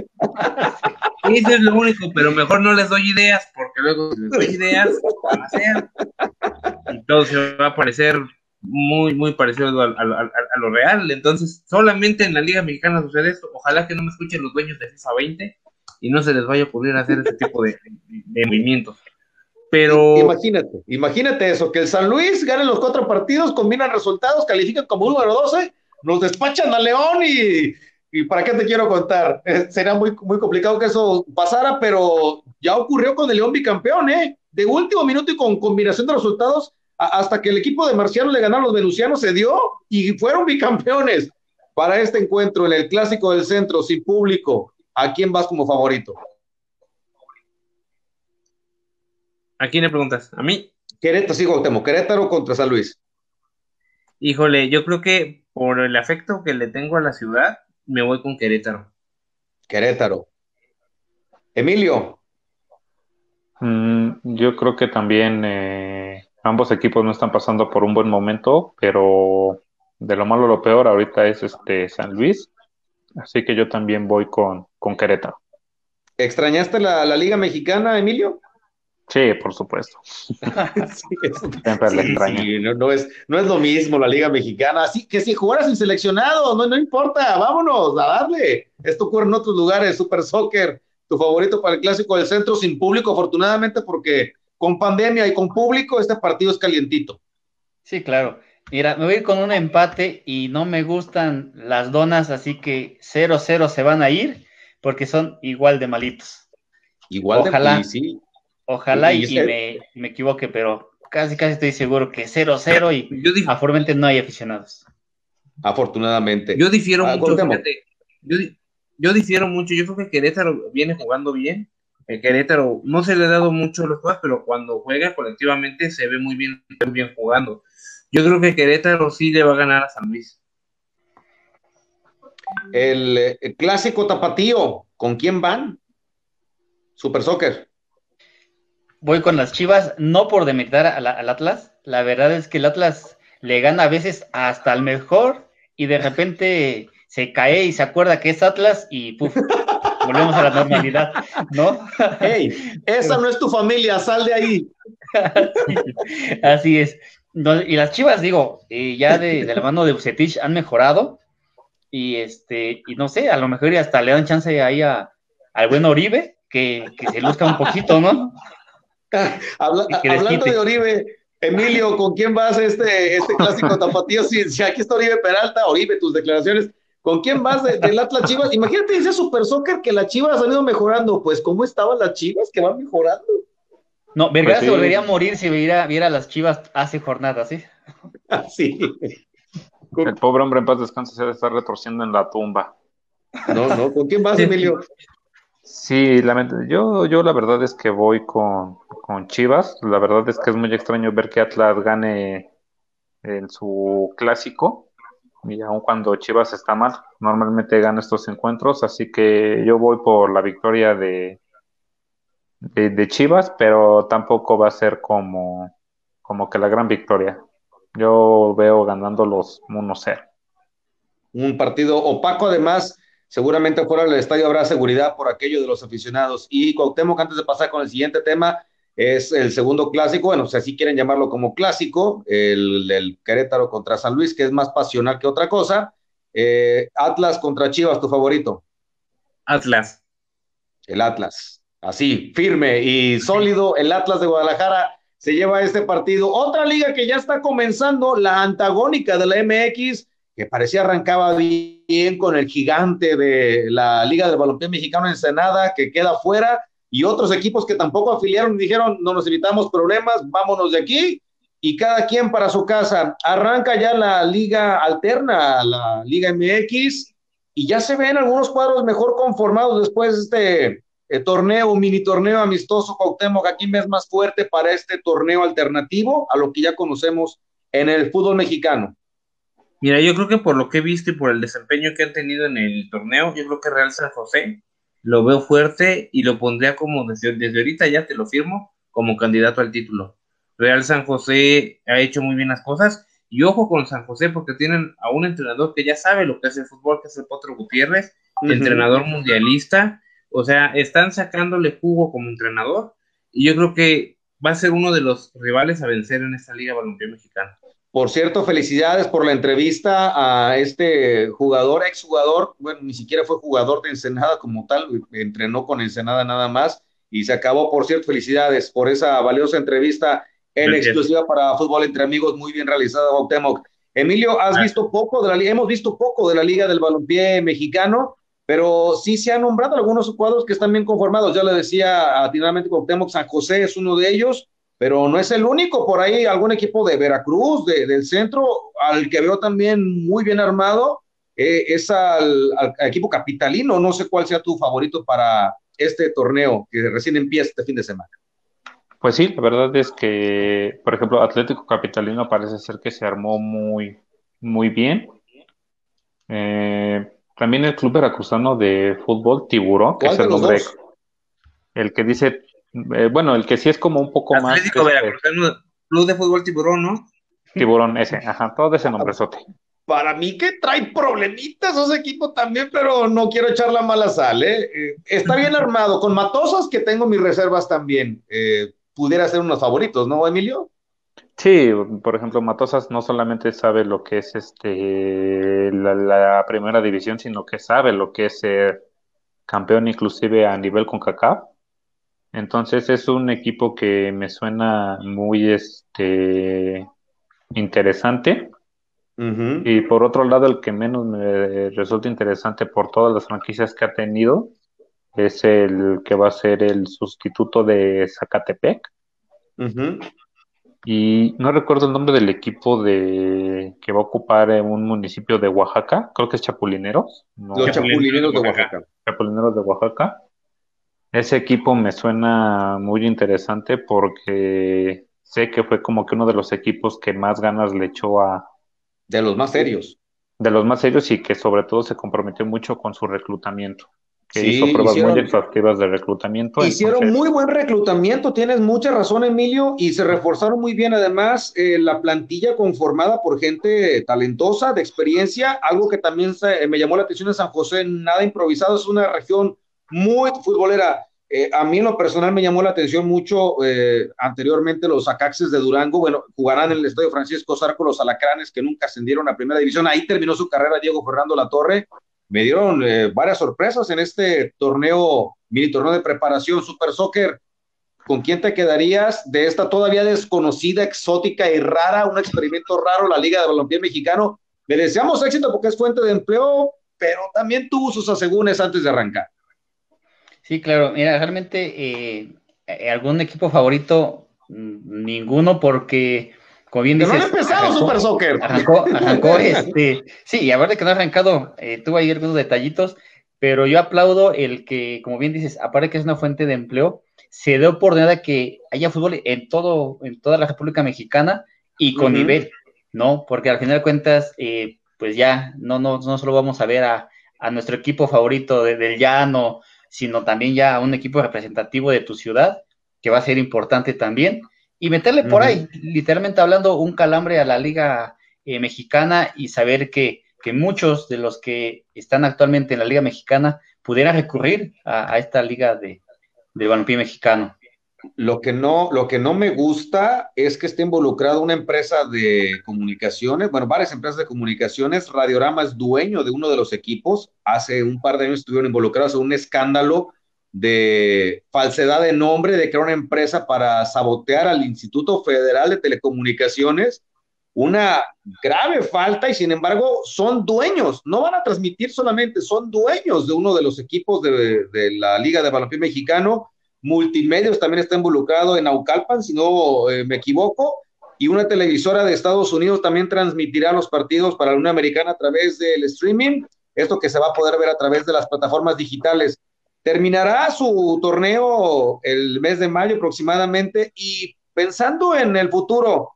Eso es lo único, pero mejor no les doy ideas, porque luego si les doy ideas, van a hacer. Y todo se va a parecer muy, muy parecido a, a, lo real. Entonces, solamente en la Liga Mexicana sucede esto. Ojalá que no me escuchen los dueños de FIFA 20 y no se les vaya a ocurrir hacer ese tipo de, movimientos. Pero. Imagínate, imagínate eso, que el San Luis gane los cuatro partidos, combinan resultados, califican como número 12, nos despachan a León y, y ¿para qué te quiero contar? Eh, sería muy, muy complicado que eso pasara, pero ya ocurrió con el León bicampeón, ¿eh? De último minuto y con combinación de resultados, hasta que el equipo de Marciano le ganaron los venusianos, se dio y fueron bicampeones para este encuentro en el Clásico del Centro, sin público. ¿A quién vas como favorito? ¿A quién le preguntas? ¿A mí? Querétaro, sí, Gautemo. Querétaro contra San Luis. Híjole, yo creo que por el afecto que le tengo a la ciudad, me voy con Querétaro. Querétaro. Emilio. Mm, yo creo que también eh, ambos equipos no están pasando por un buen momento, pero de lo malo a lo peor ahorita es este San Luis. Así que yo también voy con, con Querétaro. ¿Extrañaste la, la Liga Mexicana, Emilio? Sí, por supuesto. no, es, no es lo mismo la Liga Mexicana. Así que si jugaras sin seleccionado, no, no importa, vámonos a darle. Esto ocurre en otros lugares, Super Soccer, tu favorito para el clásico del centro, sin público, afortunadamente, porque con pandemia y con público, este partido es calientito. Sí, claro. Mira, me voy a ir con un empate y no me gustan las donas, así que 0-0 se van a ir porque son igual de malitos. Igual Ojalá. de sí Ojalá y, me, equivoque, pero casi casi estoy seguro que 0-0 y yo afortunadamente no hay aficionados. Afortunadamente. Yo difiero ah, mucho, fíjate, yo, difiero mucho, yo creo que Querétaro viene jugando bien. El Querétaro no se le ha dado mucho los juegos, pero cuando juega colectivamente se ve muy bien, muy bien jugando. Yo creo que Querétaro sí le va a ganar a San Luis. El, el clásico tapatío, ¿con quién van? Super Soccer voy con las Chivas, no por demeritar al, Atlas. La verdad es que el Atlas le gana a veces hasta el mejor y de repente se cae y se acuerda que es Atlas y puf, volvemos a la normalidad, ¿no? ¡Ey! Esa no es tu familia, sal de ahí. Así es. y las Chivas, digo, eh, ya de, la mano de Bucetich han mejorado y este, y no sé, a lo mejor hasta le dan chance ahí a, al buen Oribe que, que se luzca un poquito, ¿no? hablando de Oribe, Emilio, ¿con quién vas este, este clásico tapatío? Si, si, aquí está Oribe Peralta, Oribe, tus declaraciones. ¿Con quién vas del Atlas Chivas? Imagínate ese Super Soccer que la Chivas han ido mejorando. Pues, ¿cómo estaban las Chivas que van mejorando? No, Vergara pues se volvería a morir si viera, viera las Chivas hace jornadas, ¿sí? El pobre hombre en paz descansa se debe estar retorciendo en la tumba. No, no, ¿con quién vas, Emilio? Sí, yo, yo la verdad es que voy con, Chivas. La verdad es que es muy extraño ver que Atlas gane en su clásico. Y aun cuando Chivas está mal, normalmente gana estos encuentros. Así que yo voy por la victoria de, de, Chivas, pero tampoco va a ser como, como que la gran victoria. Yo veo ganando los 1-0. Un partido opaco, además Seguramente fuera del estadio habrá seguridad por aquello de los aficionados. Y Cuauhtémoc, antes de pasar con el siguiente tema, es el segundo clásico, bueno, si así quieren llamarlo como clásico, el Querétaro contra San Luis, que es más pasional que otra cosa. Eh, Atlas contra Chivas, tu favorito. Atlas. El Atlas. Así, firme y sólido, el Atlas de Guadalajara se lleva este partido. Otra liga que ya está comenzando, la antagónica de la MX, que parecía arrancaba bien con el gigante de la Liga de Balompié Mexicano en Senada, que queda fuera, y otros equipos que tampoco afiliaron y dijeron, no nos evitamos problemas, vámonos de aquí, y cada quien para su casa. Arranca ya la liga alterna, la Liga MX, y ya se ven algunos cuadros mejor conformados después de este eh, torneo, mini torneo amistoso Cuauhtémoc, aquí es más fuerte para este torneo alternativo a lo que ya conocemos en el fútbol mexicano. Mira, yo creo que por lo que he visto y por el desempeño que han tenido en el torneo, yo creo que Real San José lo veo fuerte y lo pondría como desde, desde ahorita ya te lo firmo como candidato al título. Real San José ha hecho muy bien las cosas y ojo con San José porque tienen a un entrenador que ya sabe lo que es el fútbol, que es el Potro Gutiérrez, entrenador mundialista, o sea, están sacándole jugo como entrenador y yo creo que va a ser uno de los rivales a vencer en esta Liga Balompié Mexicana. Por cierto, felicidades por la entrevista a este jugador, exjugador, bueno, ni siquiera fue jugador de Ensenada como tal, entrenó con Ensenada nada más y se acabó, por cierto, felicidades por esa valiosa entrevista en exclusiva para Fútbol Entre Amigos, muy bien realizada, Cuauhtémoc. Emilio, has visto poco de la liga, hemos visto poco de la liga del balompié mexicano, pero sí se han nombrado algunos cuadros que están bien conformados. Ya le decía atinadamente Cuauhtémoc, San José es uno de ellos, pero no es el único. Por ahí algún equipo de Veracruz, del centro, al que veo también muy bien armado, eh, es al, equipo capitalino. No sé cuál sea tu favorito para este torneo que recién empieza este fin de semana. Pues sí, la verdad es que, por ejemplo, Atlético Capitalino parece ser que se armó muy, muy bien. Eh, también el Club Veracruzano de Fútbol, Tiburón, que es el nombre, el que dice, eh, bueno, el que sí es como un poco más. Atlético este, Veracruzano, Club de Fútbol Tiburón, ¿no? Tiburón, ese, ajá, todo ese nombrezote. Para mí que trae problemitas ese equipo también, pero no quiero echar la mala sal, ¿eh? eh está bien armado, con Matosas que tengo mis reservas también. Eh, pudiera ser unos favoritos, ¿no, Emilio? Sí, por ejemplo, Matosas no solamente sabe lo que es este la, primera división, sino que sabe lo que es ser campeón inclusive a nivel con CACAF. Entonces es un equipo que me suena muy este interesante. Y por otro lado, el que menos me resulta interesante por todas las franquicias que ha tenido es el que va a ser el sustituto de Zacatepec. Y no recuerdo el nombre del equipo de que va a ocupar en un municipio de Oaxaca, creo que es Chapulineros. Los Chapulineros de Oaxaca. Chapulineros de Oaxaca. Ese equipo me suena muy interesante porque sé que fue como que uno de los equipos que más ganas le echó a... De los más serios. De los más serios y que sobre todo se comprometió mucho con su reclutamiento que hizo pruebas muy exhaustivas de reclutamiento. Hicieron muy buen reclutamiento, tienes mucha razón, Emilio, y se reforzaron muy bien además eh, la plantilla conformada por gente talentosa, de experiencia, algo que también me llamó la atención en San José, nada improvisado, es una región muy futbolera. Eh, a mí en lo personal me llamó la atención mucho eh, anteriormente los Acaxes de Durango, bueno, jugarán en el Estadio Francisco Zarco los Alacranes que nunca ascendieron a primera división, ahí terminó su carrera Diego Fernando La Torre, me dieron eh, varias sorpresas en este torneo, mini torneo de preparación Super Soccer. ¿Con quién te quedarías de esta todavía desconocida, exótica y rara, un experimento raro, la Liga de Balompié Mexicano? Le deseamos éxito porque es fuente de empleo, pero también tuvo sus asegúnes antes de arrancar. Sí, claro. Mira, realmente eh, eh, algún equipo favorito, mm, ninguno, porque como bien dices. no ha empezado Super Soccer. Arrancó, arrancó este. Sí, y a ver de que no ha arrancado, eh, tuvo ahí algunos detallitos, pero yo aplaudo el que, como bien dices, aparte que es una fuente de empleo, se dio oportunidad que haya fútbol en todo, en toda la República Mexicana y con nivel, ¿no? Porque al final de cuentas, eh, pues ya no, no, no solo vamos a ver a, nuestro equipo favorito del llano, sino también ya a un equipo representativo de tu ciudad, que va a ser importante también y meterle por ahí, literalmente hablando, un calambre a la liga eh, mexicana y saber que, muchos de los que están actualmente en la liga mexicana pudieran recurrir a, esta liga de, de balompié mexicano. Lo que, no, lo que no me gusta es que esté involucrada una empresa de comunicaciones, bueno, varias empresas de comunicaciones. Radiorama es dueño de uno de los equipos. Hace un par de años estuvieron involucrados en un escándalo de falsedad de nombre, de crear una empresa para sabotear al Instituto Federal de Telecomunicaciones, una grave falta y sin embargo son dueños, no van a transmitir solamente, son dueños de uno de los equipos de, la Liga de Balompié Mexicano, Multimedios también está involucrado en Aucalpan, si no eh, me equivoco, y una televisora de Estados Unidos también transmitirá los partidos para la Unión Americana a través del streaming, esto que se va a poder ver a través de las plataformas digitales. Terminará su torneo el mes de mayo aproximadamente y pensando en el futuro,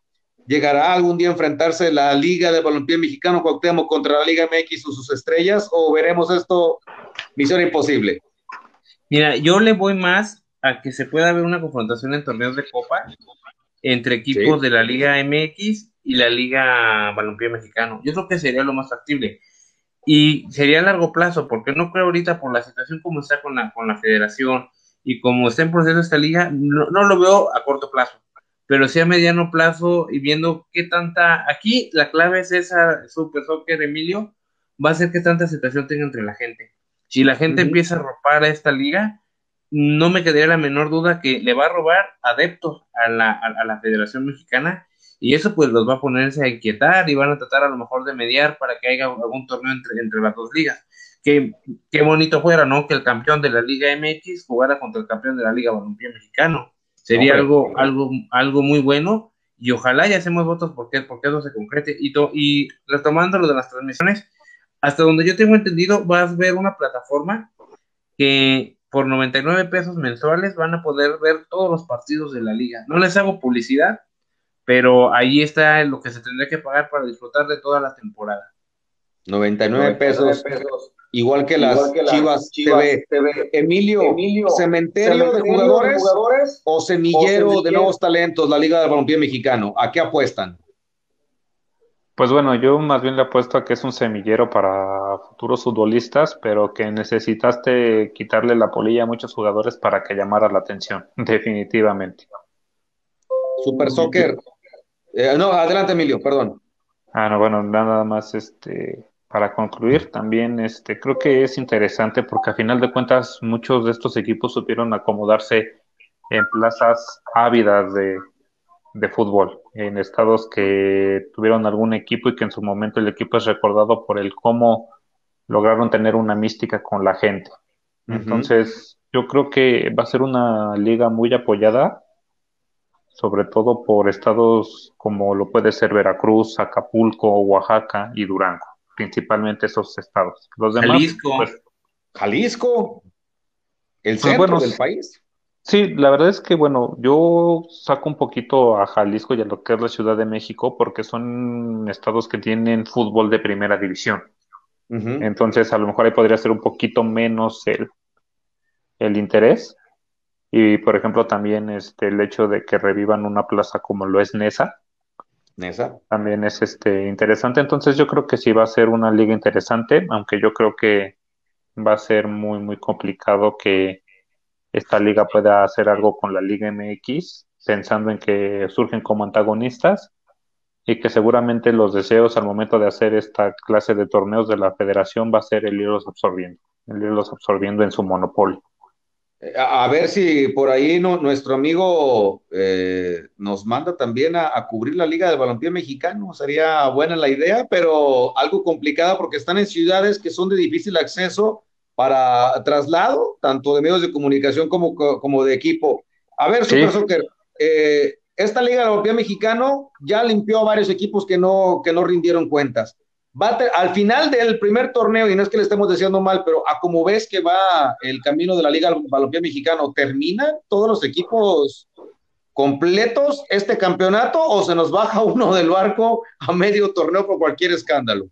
¿llegará algún día a enfrentarse la Liga de Balompié Mexicano Cuauhtémoc contra la Liga MX o sus estrellas o veremos esto misión imposible? Mira, yo le voy más a que se pueda ver una confrontación en torneos de copa entre equipos de la Liga MX y la Liga Balompié Mexicano. Yo creo que sería lo más factible y sería a largo plazo, porque no creo ahorita por la situación como está con la, con la federación y como está en proceso esta liga, no, lo veo a corto plazo, pero sí a mediano plazo y viendo qué tanta, aquí la clave es esa Super Soccer, Emilio, va a ser qué tanta situación tenga entre la gente. Si la gente empieza a robar a esta liga, no me quedaría la menor duda que le va a robar adeptos a la, a la Federación Mexicana y eso pues los va a ponerse a inquietar y van a tratar a lo mejor de mediar para que haya algún torneo entre, entre las dos ligas. Qué, qué bonito fuera, ¿no? Que el campeón de la Liga MX jugara contra el campeón de la Liga Balompié Mexicano. Sería algo, algo, algo muy bueno y ojalá ya hacemos votos porque, porque eso se concrete. Y, y retomando lo de las transmisiones, hasta donde yo tengo entendido, vas a ver una plataforma que por 99 pesos mensuales van a poder ver todos los partidos de la liga. No les hago publicidad, pero ahí está lo que se tendría que pagar para disfrutar de toda la temporada. 99, pesos, igual que las, Chivas, TV. Emilio, cementerio, de, jugadores, o semillero, de nuevos talentos, la Liga de Balompié Mexicano. ¿A qué apuestan? Pues bueno, yo más bien le apuesto a que es un semillero para futuros futbolistas, pero que necesitaste quitarle la polilla a muchos jugadores para que llamara la atención, definitivamente. Super Soccer. Eh, no, adelante Emilio, perdón. Ah, no, bueno, nada más este para concluir, también este creo que es interesante porque a final de cuentas muchos de estos equipos supieron acomodarse en plazas ávidas de, de fútbol, en estados que tuvieron algún equipo y que en su momento el equipo es recordado por el cómo lograron tener una mística con la gente. Entonces, yo creo que va a ser una liga muy apoyada, sobre todo por estados como lo puede ser Veracruz, Acapulco, Oaxaca y Durango, principalmente esos estados. Los demás, Jalisco, pues, Jalisco, el pues, centro del país. Sí, la verdad es que, bueno, yo saco un poquito a Jalisco y a lo que es la Ciudad de México porque son estados que tienen fútbol de primera división. Entonces, a lo mejor ahí podría ser un poquito menos el, el interés. Y, por ejemplo, también este, el hecho de que revivan una plaza como lo es Nesa. Nesa. También es este, interesante. Entonces, yo creo que sí va a ser una liga interesante, aunque yo creo que va a ser muy, muy complicado que esta liga pueda hacer algo con la Liga MX, pensando en que surgen como antagonistas y que seguramente los deseos al momento de hacer esta clase de torneos de la federación va a ser el irlos absorbiendo, el irlos absorbiendo en su monopolio. A, ver si por ahí nuestro amigo eh, nos manda también a, a, cubrir la Liga de Balompié Mexicano. Sería buena la idea, pero algo complicada porque están en ciudades que son de difícil acceso para traslado, tanto de medios de comunicación como, como de equipo. A ver, Super Soccer, eh, esta Liga de Balompié Mexicano ya limpió a varios equipos que no, que no rindieron cuentas. Va al final del primer torneo, y no es que le estemos diciendo mal, pero a como ves que va el camino de la Liga Balompié Mexicano, ¿terminan todos los equipos completos este campeonato o se nos baja uno del barco a medio torneo por cualquier escándalo?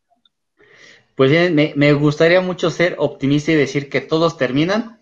Pues bien, me, gustaría mucho ser optimista y decir que todos terminan.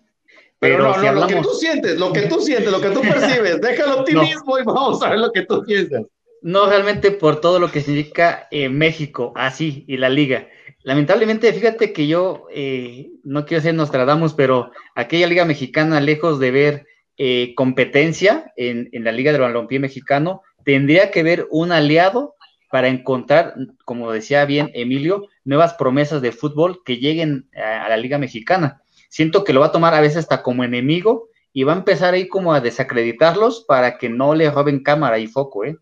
Pero, no, no, lo que tú sientes, lo que tú sientes, lo que tú percibes, deja el optimismo y vamos a ver lo que tú piensas. No, realmente por todo lo que significa eh, México, así, y la liga. Lamentablemente, fíjate que yo eh, no quiero ser Nostradamus, pero aquella liga mexicana, lejos de ver eh, competencia en, la liga del balompié mexicano, tendría que ver un aliado para encontrar, como decía bien Emilio, nuevas promesas de fútbol que lleguen a, la Liga Mexicana. Siento que lo va a tomar a veces hasta como enemigo y va a empezar ahí como a desacreditarlos para que no le roben cámara y foco, ¿eh?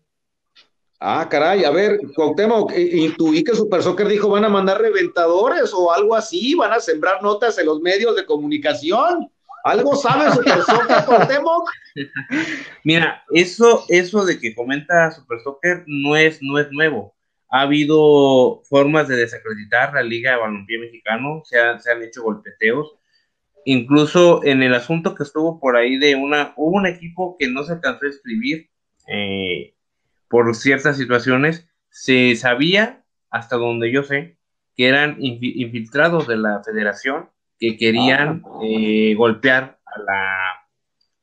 Ah, caray, a ver, Cuauhtémoc, intuí que Super Soccer dijo van a mandar reventadores o algo así, van a sembrar notas en los medios de comunicación. ¿Algo sabe Super Soccer, Cuauhtémoc? Mira, eso, eso de que comenta Super Soccer no es, no es nuevo ha habido formas de desacreditar la Liga de Balompié Mexicano, se, se, han hecho golpeteos. Incluso en el asunto que estuvo por ahí de una, un equipo que no se alcanzó a escribir eh, por ciertas situaciones, se sabía, hasta donde yo sé, que eran infiltrados de la federación que querían ah. eh, golpear a la,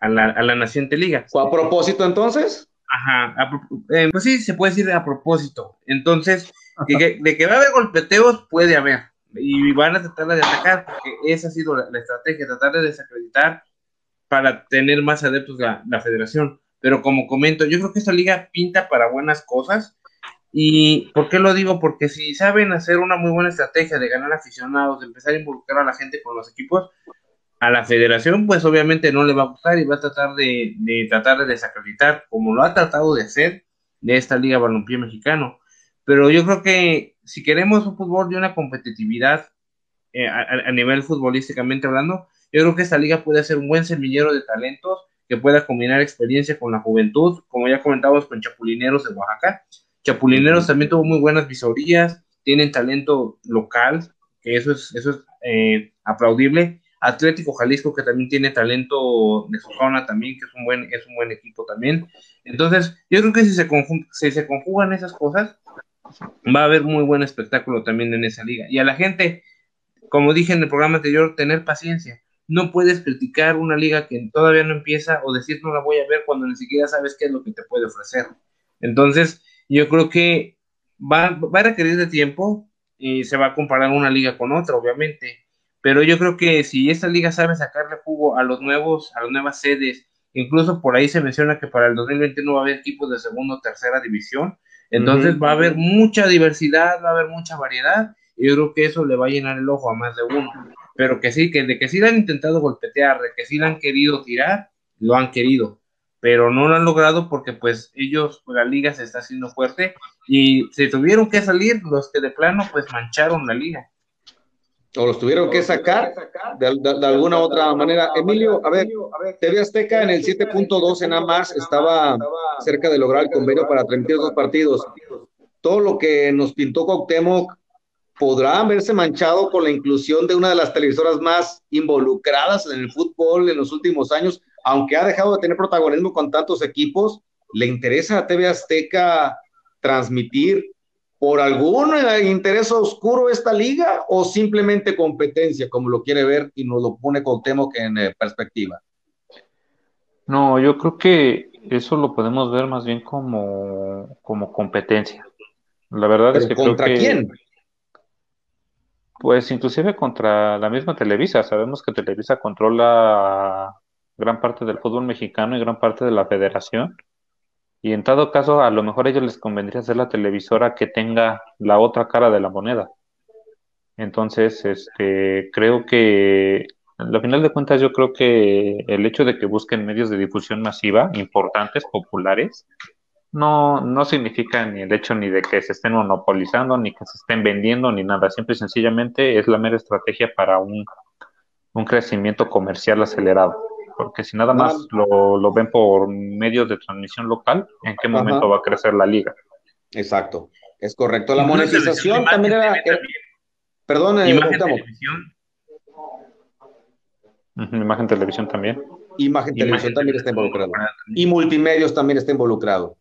a la, a la naciente liga. ¿Fue a propósito entonces? Ajá, eh, pues sí, se puede decir a propósito. Entonces, de que, va a haber golpeteos, puede haber. Y van a tratar de atacar, porque esa ha sido la, estrategia, tratar de desacreditar para tener más adeptos la, la federación. Pero como comento, yo creo que esta liga pinta para buenas cosas. ¿Y por qué lo digo? Porque si saben hacer una muy buena estrategia de ganar aficionados, de empezar a involucrar a la gente con los equipos, a la federación pues obviamente no le va a gustar y va a tratar de, tratar de desacreditar como lo ha tratado de hacer de esta Liga Balompié Mexicano. Pero yo creo que si queremos un fútbol de una competitividad eh, a, nivel futbolísticamente hablando, yo creo que esta liga puede ser un buen semillero de talentos que pueda combinar experiencia con la juventud, como ya comentábamos con Chapulineros de Oaxaca. Chapulineros también tuvo muy buenas visorías, tienen talento local, que eso es, eso es eh, aplaudible. Atlético Jalisco, que también tiene talento de su zona también, que es un buen, es un buen equipo también. Entonces, yo creo que si se, si se conjugan esas cosas, va a haber muy buen espectáculo también en esa liga. Y a la gente, como dije en el programa anterior, tener paciencia. No puedes criticar una liga que todavía no empieza o decir no la voy a ver cuando ni siquiera sabes qué es lo que te puede ofrecer. Entonces, yo creo que va, va a requerir de tiempo y se va a comparar una liga con otra, obviamente. Pero yo creo que si esta liga sabe sacarle jugo a los nuevos, a las nuevas sedes, incluso por ahí se menciona que para el 2021 va a haber equipos de segunda o tercera división, entonces va a haber mucha diversidad, va a haber mucha variedad, y yo creo que eso le va a llenar el ojo a más de uno. Pero que sí, que de que sí le han intentado golpetear, de que sí le han querido tirar, lo han querido, pero no lo han logrado porque pues ellos, la liga se está haciendo fuerte y se tuvieron que salir los que de plano pues mancharon la liga. O los tuvieron que sacar de, alguna otra manera. Emilio, a ver, TV Azteca en el 7.2 en más estaba cerca de lograr el convenio para transmitir dos partidos. Todo lo que nos pintó Cuauhtémoc podrá verse manchado con la inclusión de una de las televisoras más involucradas en el fútbol en los últimos años, aunque ha dejado de tener protagonismo con tantos equipos. ¿Le interesa a TV Azteca transmitir por algún interés oscuro esta liga o simplemente competencia, como lo quiere ver y nos lo pone con Temo que en eh, perspectiva? No, yo creo que eso lo podemos ver más bien como, como competencia. La verdad es que ¿contra creo que, quién? Pues inclusive contra la misma Televisa. Sabemos que Televisa controla gran parte del fútbol mexicano y gran parte de la federación. Y en todo caso, a lo mejor a ellos les convendría ser la televisora que tenga la otra cara de la moneda. Entonces, este, creo que, al final de cuentas, yo creo que el hecho de que busquen medios de difusión masiva, importantes, populares, no, no significa ni el hecho ni de que se estén monopolizando, ni que se estén vendiendo, ni nada. Simple y sencillamente es la mera estrategia para un, un crecimiento comercial acelerado porque si nada más lo, ven por medios de transmisión local, ¿en qué momento va a crecer la liga? Exacto, es correcto. La monetización también era... Perdón, eh, imagen televisión. imagen televisión también. Imagen televisión también está involucrado. Y multimedios también está involucrado.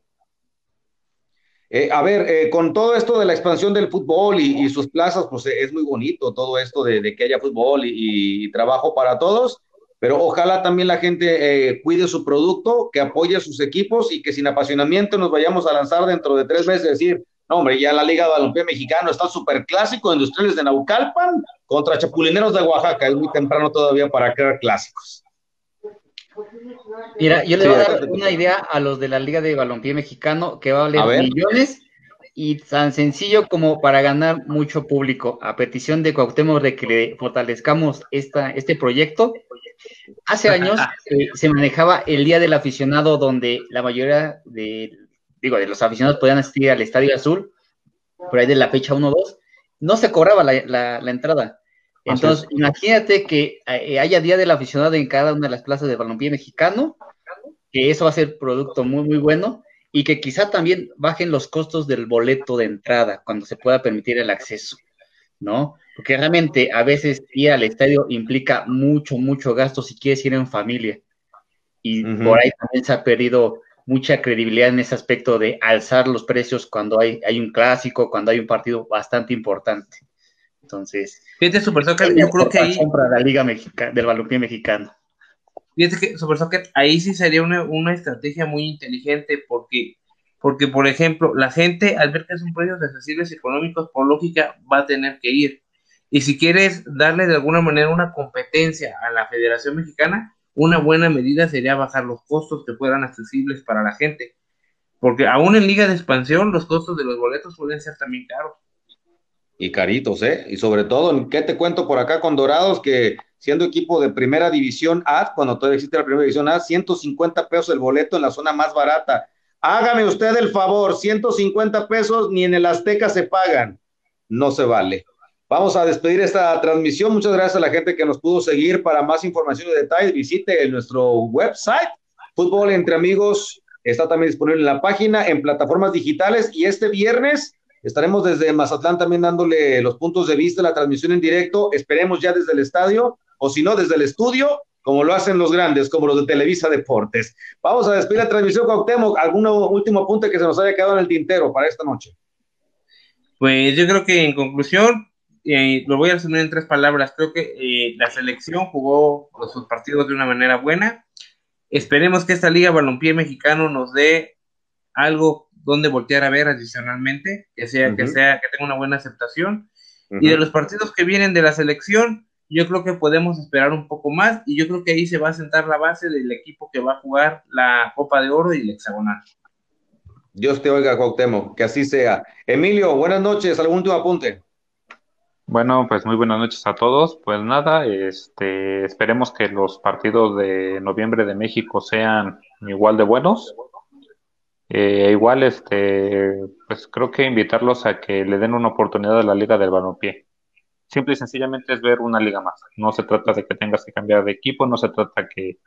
Eh, a ver, eh, con todo esto de la expansión del fútbol y, sus plazas, pues es muy bonito todo esto de, que haya fútbol y, trabajo para todos. Pero ojalá también la gente eh, cuide su producto, que apoye a sus equipos y que sin apasionamiento nos vayamos a lanzar dentro de tres meses, decir, no, hombre, ya la Liga de Balompié Mexicano está súper clásico, Industriales de Naucalpan contra Chapulineros de Oaxaca. Es muy temprano todavía para crear clásicos. Mira, yo le voy a dar una idea a los de la Liga de Balompié Mexicano que va a valer millones y tan sencillo como para ganar mucho público. A petición de Cuauhtémoc de que fortalezcamos esta, este proyecto, Hace años eh, se manejaba el Día del Aficionado donde la mayoría de, digo, de los aficionados podían asistir al Estadio Azul, por ahí de la fecha 1-2, no se cobraba la, entrada. Entonces, imagínate que eh, haya Día del Aficionado en cada una de las plazas de balompié mexicano, que eso va a ser producto muy, muy bueno, y que quizá también bajen los costos del boleto de entrada cuando se pueda permitir el acceso, ¿no? porque realmente a veces ir al estadio implica mucho, mucho gasto si quieres ir en familia. Y por ahí también se ha perdido mucha credibilidad en ese aspecto de alzar los precios cuando hay, hay un clásico, cuando hay un partido bastante importante. Entonces, fíjate, Super Soccer, yo creo que ahí. Compra la Liga Mexica, del balompié mexicano. Fíjate que Super Soccer, ahí sí sería una, una estrategia muy inteligente porque porque, por ejemplo, la gente al ver que son precios accesibles económicos, por lógica, va a tener que ir. Y si quieres darle de alguna manera una competencia a la Federación Mexicana, una buena medida sería bajar los costos que fueran accesibles para la gente. Porque aún en Liga de Expansión los costos de los boletos suelen ser también caros. Y caritos, ¿eh? Y sobre todo, ¿qué te cuento por acá con Dorados? Que siendo equipo de primera división A, cuando todavía existe la primera división A, 150 pesos el boleto en la zona más barata. Hágame usted el favor, 150 pesos ni en el Azteca se pagan. No se vale. Vamos a despedir esta transmisión. Muchas gracias a la gente que nos pudo seguir. Para más información y detalles, visite nuestro website, Fútbol Entre Amigos. Está también disponible en la página, en plataformas digitales. Y este viernes estaremos desde Mazatlán también dándole los puntos de vista, la transmisión en directo. Esperemos ya desde el estadio, o si no, desde el estudio, como lo hacen los grandes, como los de Televisa Deportes. Vamos a despedir la transmisión, Cuauhtémoc. ¿Algún último apunte que se nos haya quedado en el tintero para esta noche? Pues yo creo que en conclusión, eh, lo voy a resumir en tres palabras. Creo que eh, la selección jugó sus partidos de una manera buena. Esperemos que esta Liga Balompié Mexicano nos dé algo donde voltear a ver adicionalmente, que sea, que sea, que tenga una buena aceptación. Y de los partidos que vienen de la selección, yo creo que podemos esperar un poco más y yo creo que ahí se va a sentar la base del equipo que va a jugar la Copa de Oro y el hexagonal. Dios te oiga, Cuauhtémoc, que así sea. Emilio, buenas noches, algún último apunte. Bueno, pues muy buenas noches a todos. Pues nada, este, esperemos que los partidos de noviembre de México sean igual de buenos. Eh, igual, este, pues creo que invitarlos a que le den una oportunidad a la Liga del Balompié. Simple y sencillamente es ver una liga más. No se trata de que tengas que cambiar de equipo, no se trata que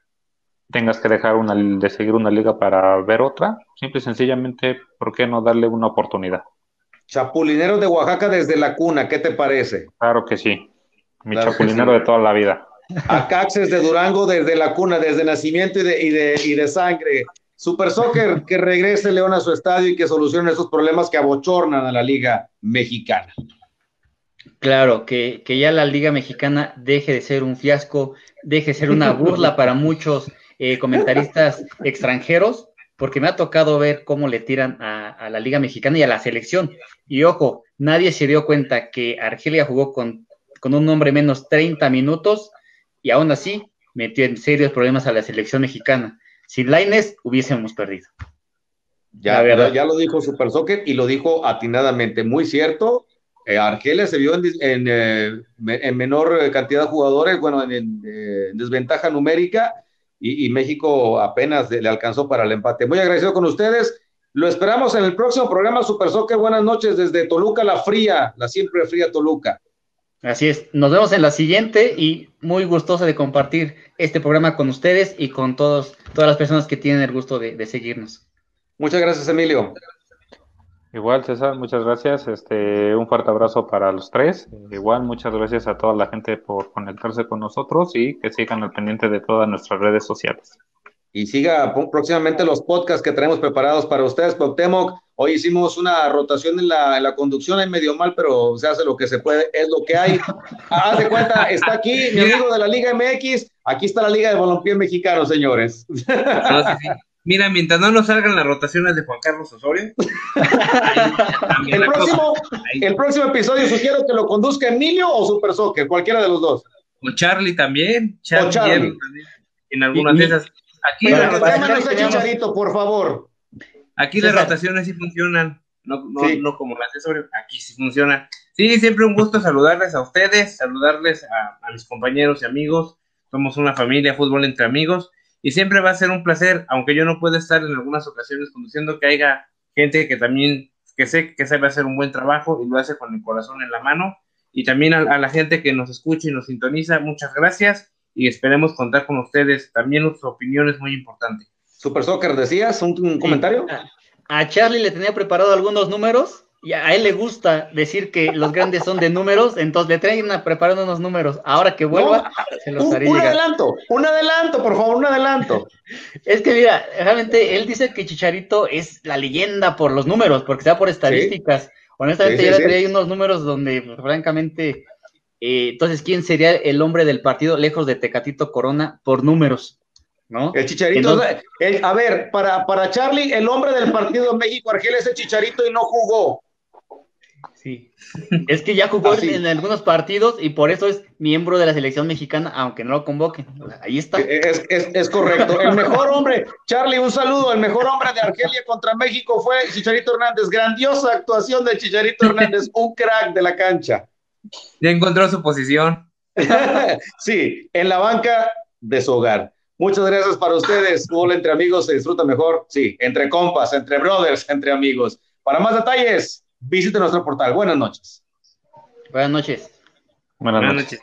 tengas que dejar una, de seguir una liga para ver otra. Simple y sencillamente, ¿por qué no darle una oportunidad? Chapulinero de Oaxaca desde la cuna, ¿qué te parece? Claro que sí. Mi chapulinero de toda la vida. Acaxes de Durango desde la cuna, desde nacimiento y de, y de, y de sangre. Super Soccer, que regrese León a su estadio y que solucione esos problemas que abochornan a la Liga Mexicana. Claro, que, que, ya la Liga Mexicana deje de ser un fiasco, deje de ser una burla para muchos eh, comentaristas extranjeros, porque me ha tocado ver cómo le tiran a, la Liga Mexicana y a la selección. Y ojo, nadie se dio cuenta que Argelia jugó con, con un nombre menos 30 minutos y aún así metió en serios problemas a la selección mexicana. Sin Laines hubiésemos perdido. Ya, ya lo dijo Super Soccer y lo dijo atinadamente, muy cierto. Eh, Argelia se vio en, eh, menor cantidad de jugadores, bueno, en desventaja numérica y, México apenas le alcanzó para el empate. Muy agradecido con ustedes. Lo esperamos en el próximo programa Super Soccer. Buenas noches desde Toluca, la fría, la siempre fría Toluca. Así es, nos vemos en la siguiente y muy gustoso de compartir este programa con ustedes y con todos, todas las personas que tienen el gusto de, de seguirnos. Muchas gracias, Emilio. Igual, César, muchas gracias. Este, un fuerte abrazo para los tres. Igual, muchas gracias a toda la gente por conectarse con nosotros y que sigan al pendiente de todas nuestras redes sociales. Y siga próximamente los podcasts que tenemos preparados para ustedes, Cuauhtémoc. Hoy hicimos una rotación en la, en la conducción, es medio mal, pero se hace lo que se puede, es lo que hay. Haz de cuenta, está aquí mi amigo de la Liga MX, aquí está la Liga de Balompié Mexicano, señores. Mira, mientras no nos salgan las rotaciones de Juan Carlos Osorio. el, próximo, episodio sugiero que lo conduzca Emilio o Super Soccer, cualquiera de los dos. O Charlie también. Charlie, También, en algunas de esas. Aquí las rotaciones. Chicharito, por favor. Aquí las rotaciones sí funcionan. No, no, no como las de Osorio. Aquí sí funcionan. Sí, siempre un gusto saludarles a ustedes, saludarles a, a mis compañeros y amigos. Somos una familia, fútbol entre amigos y siempre va a ser un placer, aunque yo no pueda estar en algunas ocasiones conduciendo, que haya gente que también, que sé que sabe hacer un buen trabajo y lo hace con el corazón en la mano. Y también a, la gente que nos escucha y nos sintoniza, muchas gracias y esperemos contar con ustedes. También su opinión es muy importante. Super Soccer, decías un, comentario. A Charlie le tenía preparado algunos números y a él le gusta decir que los grandes son de números, entonces le traen preparando unos números. Ahora que vuelva, se los haré un, un adelanto, un adelanto, por favor, un adelanto. es que mira, realmente él dice que Chicharito es la leyenda por los números, porque sea por estadísticas. Honestamente, yo le traía unos números donde, pues, francamente, eh, entonces, ¿quién sería el hombre del partido lejos de Tecatito Corona por números? ¿No? El Chicharito, a ver, para, para Charlie, el hombre del partido México-Argelia es el Chicharito y no jugó. Sí. Es que ya jugó en, algunos partidos y por eso es miembro de la selección mexicana, aunque no lo convoquen. Ahí está. Es, correcto. El mejor hombre, Charlie, un saludo. El mejor hombre de Argelia contra México fue Chicharito Hernández. Grandiosa actuación de Chicharito Hernández, un crack de la cancha. Ya encontró su posición. sí, en la banca de su hogar. Muchas gracias para ustedes. Fútbol entre amigos se disfruta mejor. Sí, entre compas, entre brothers, entre amigos. Para más detalles, visite nuestro portal. Buenas noches. Buenas noches. Buenas, noches.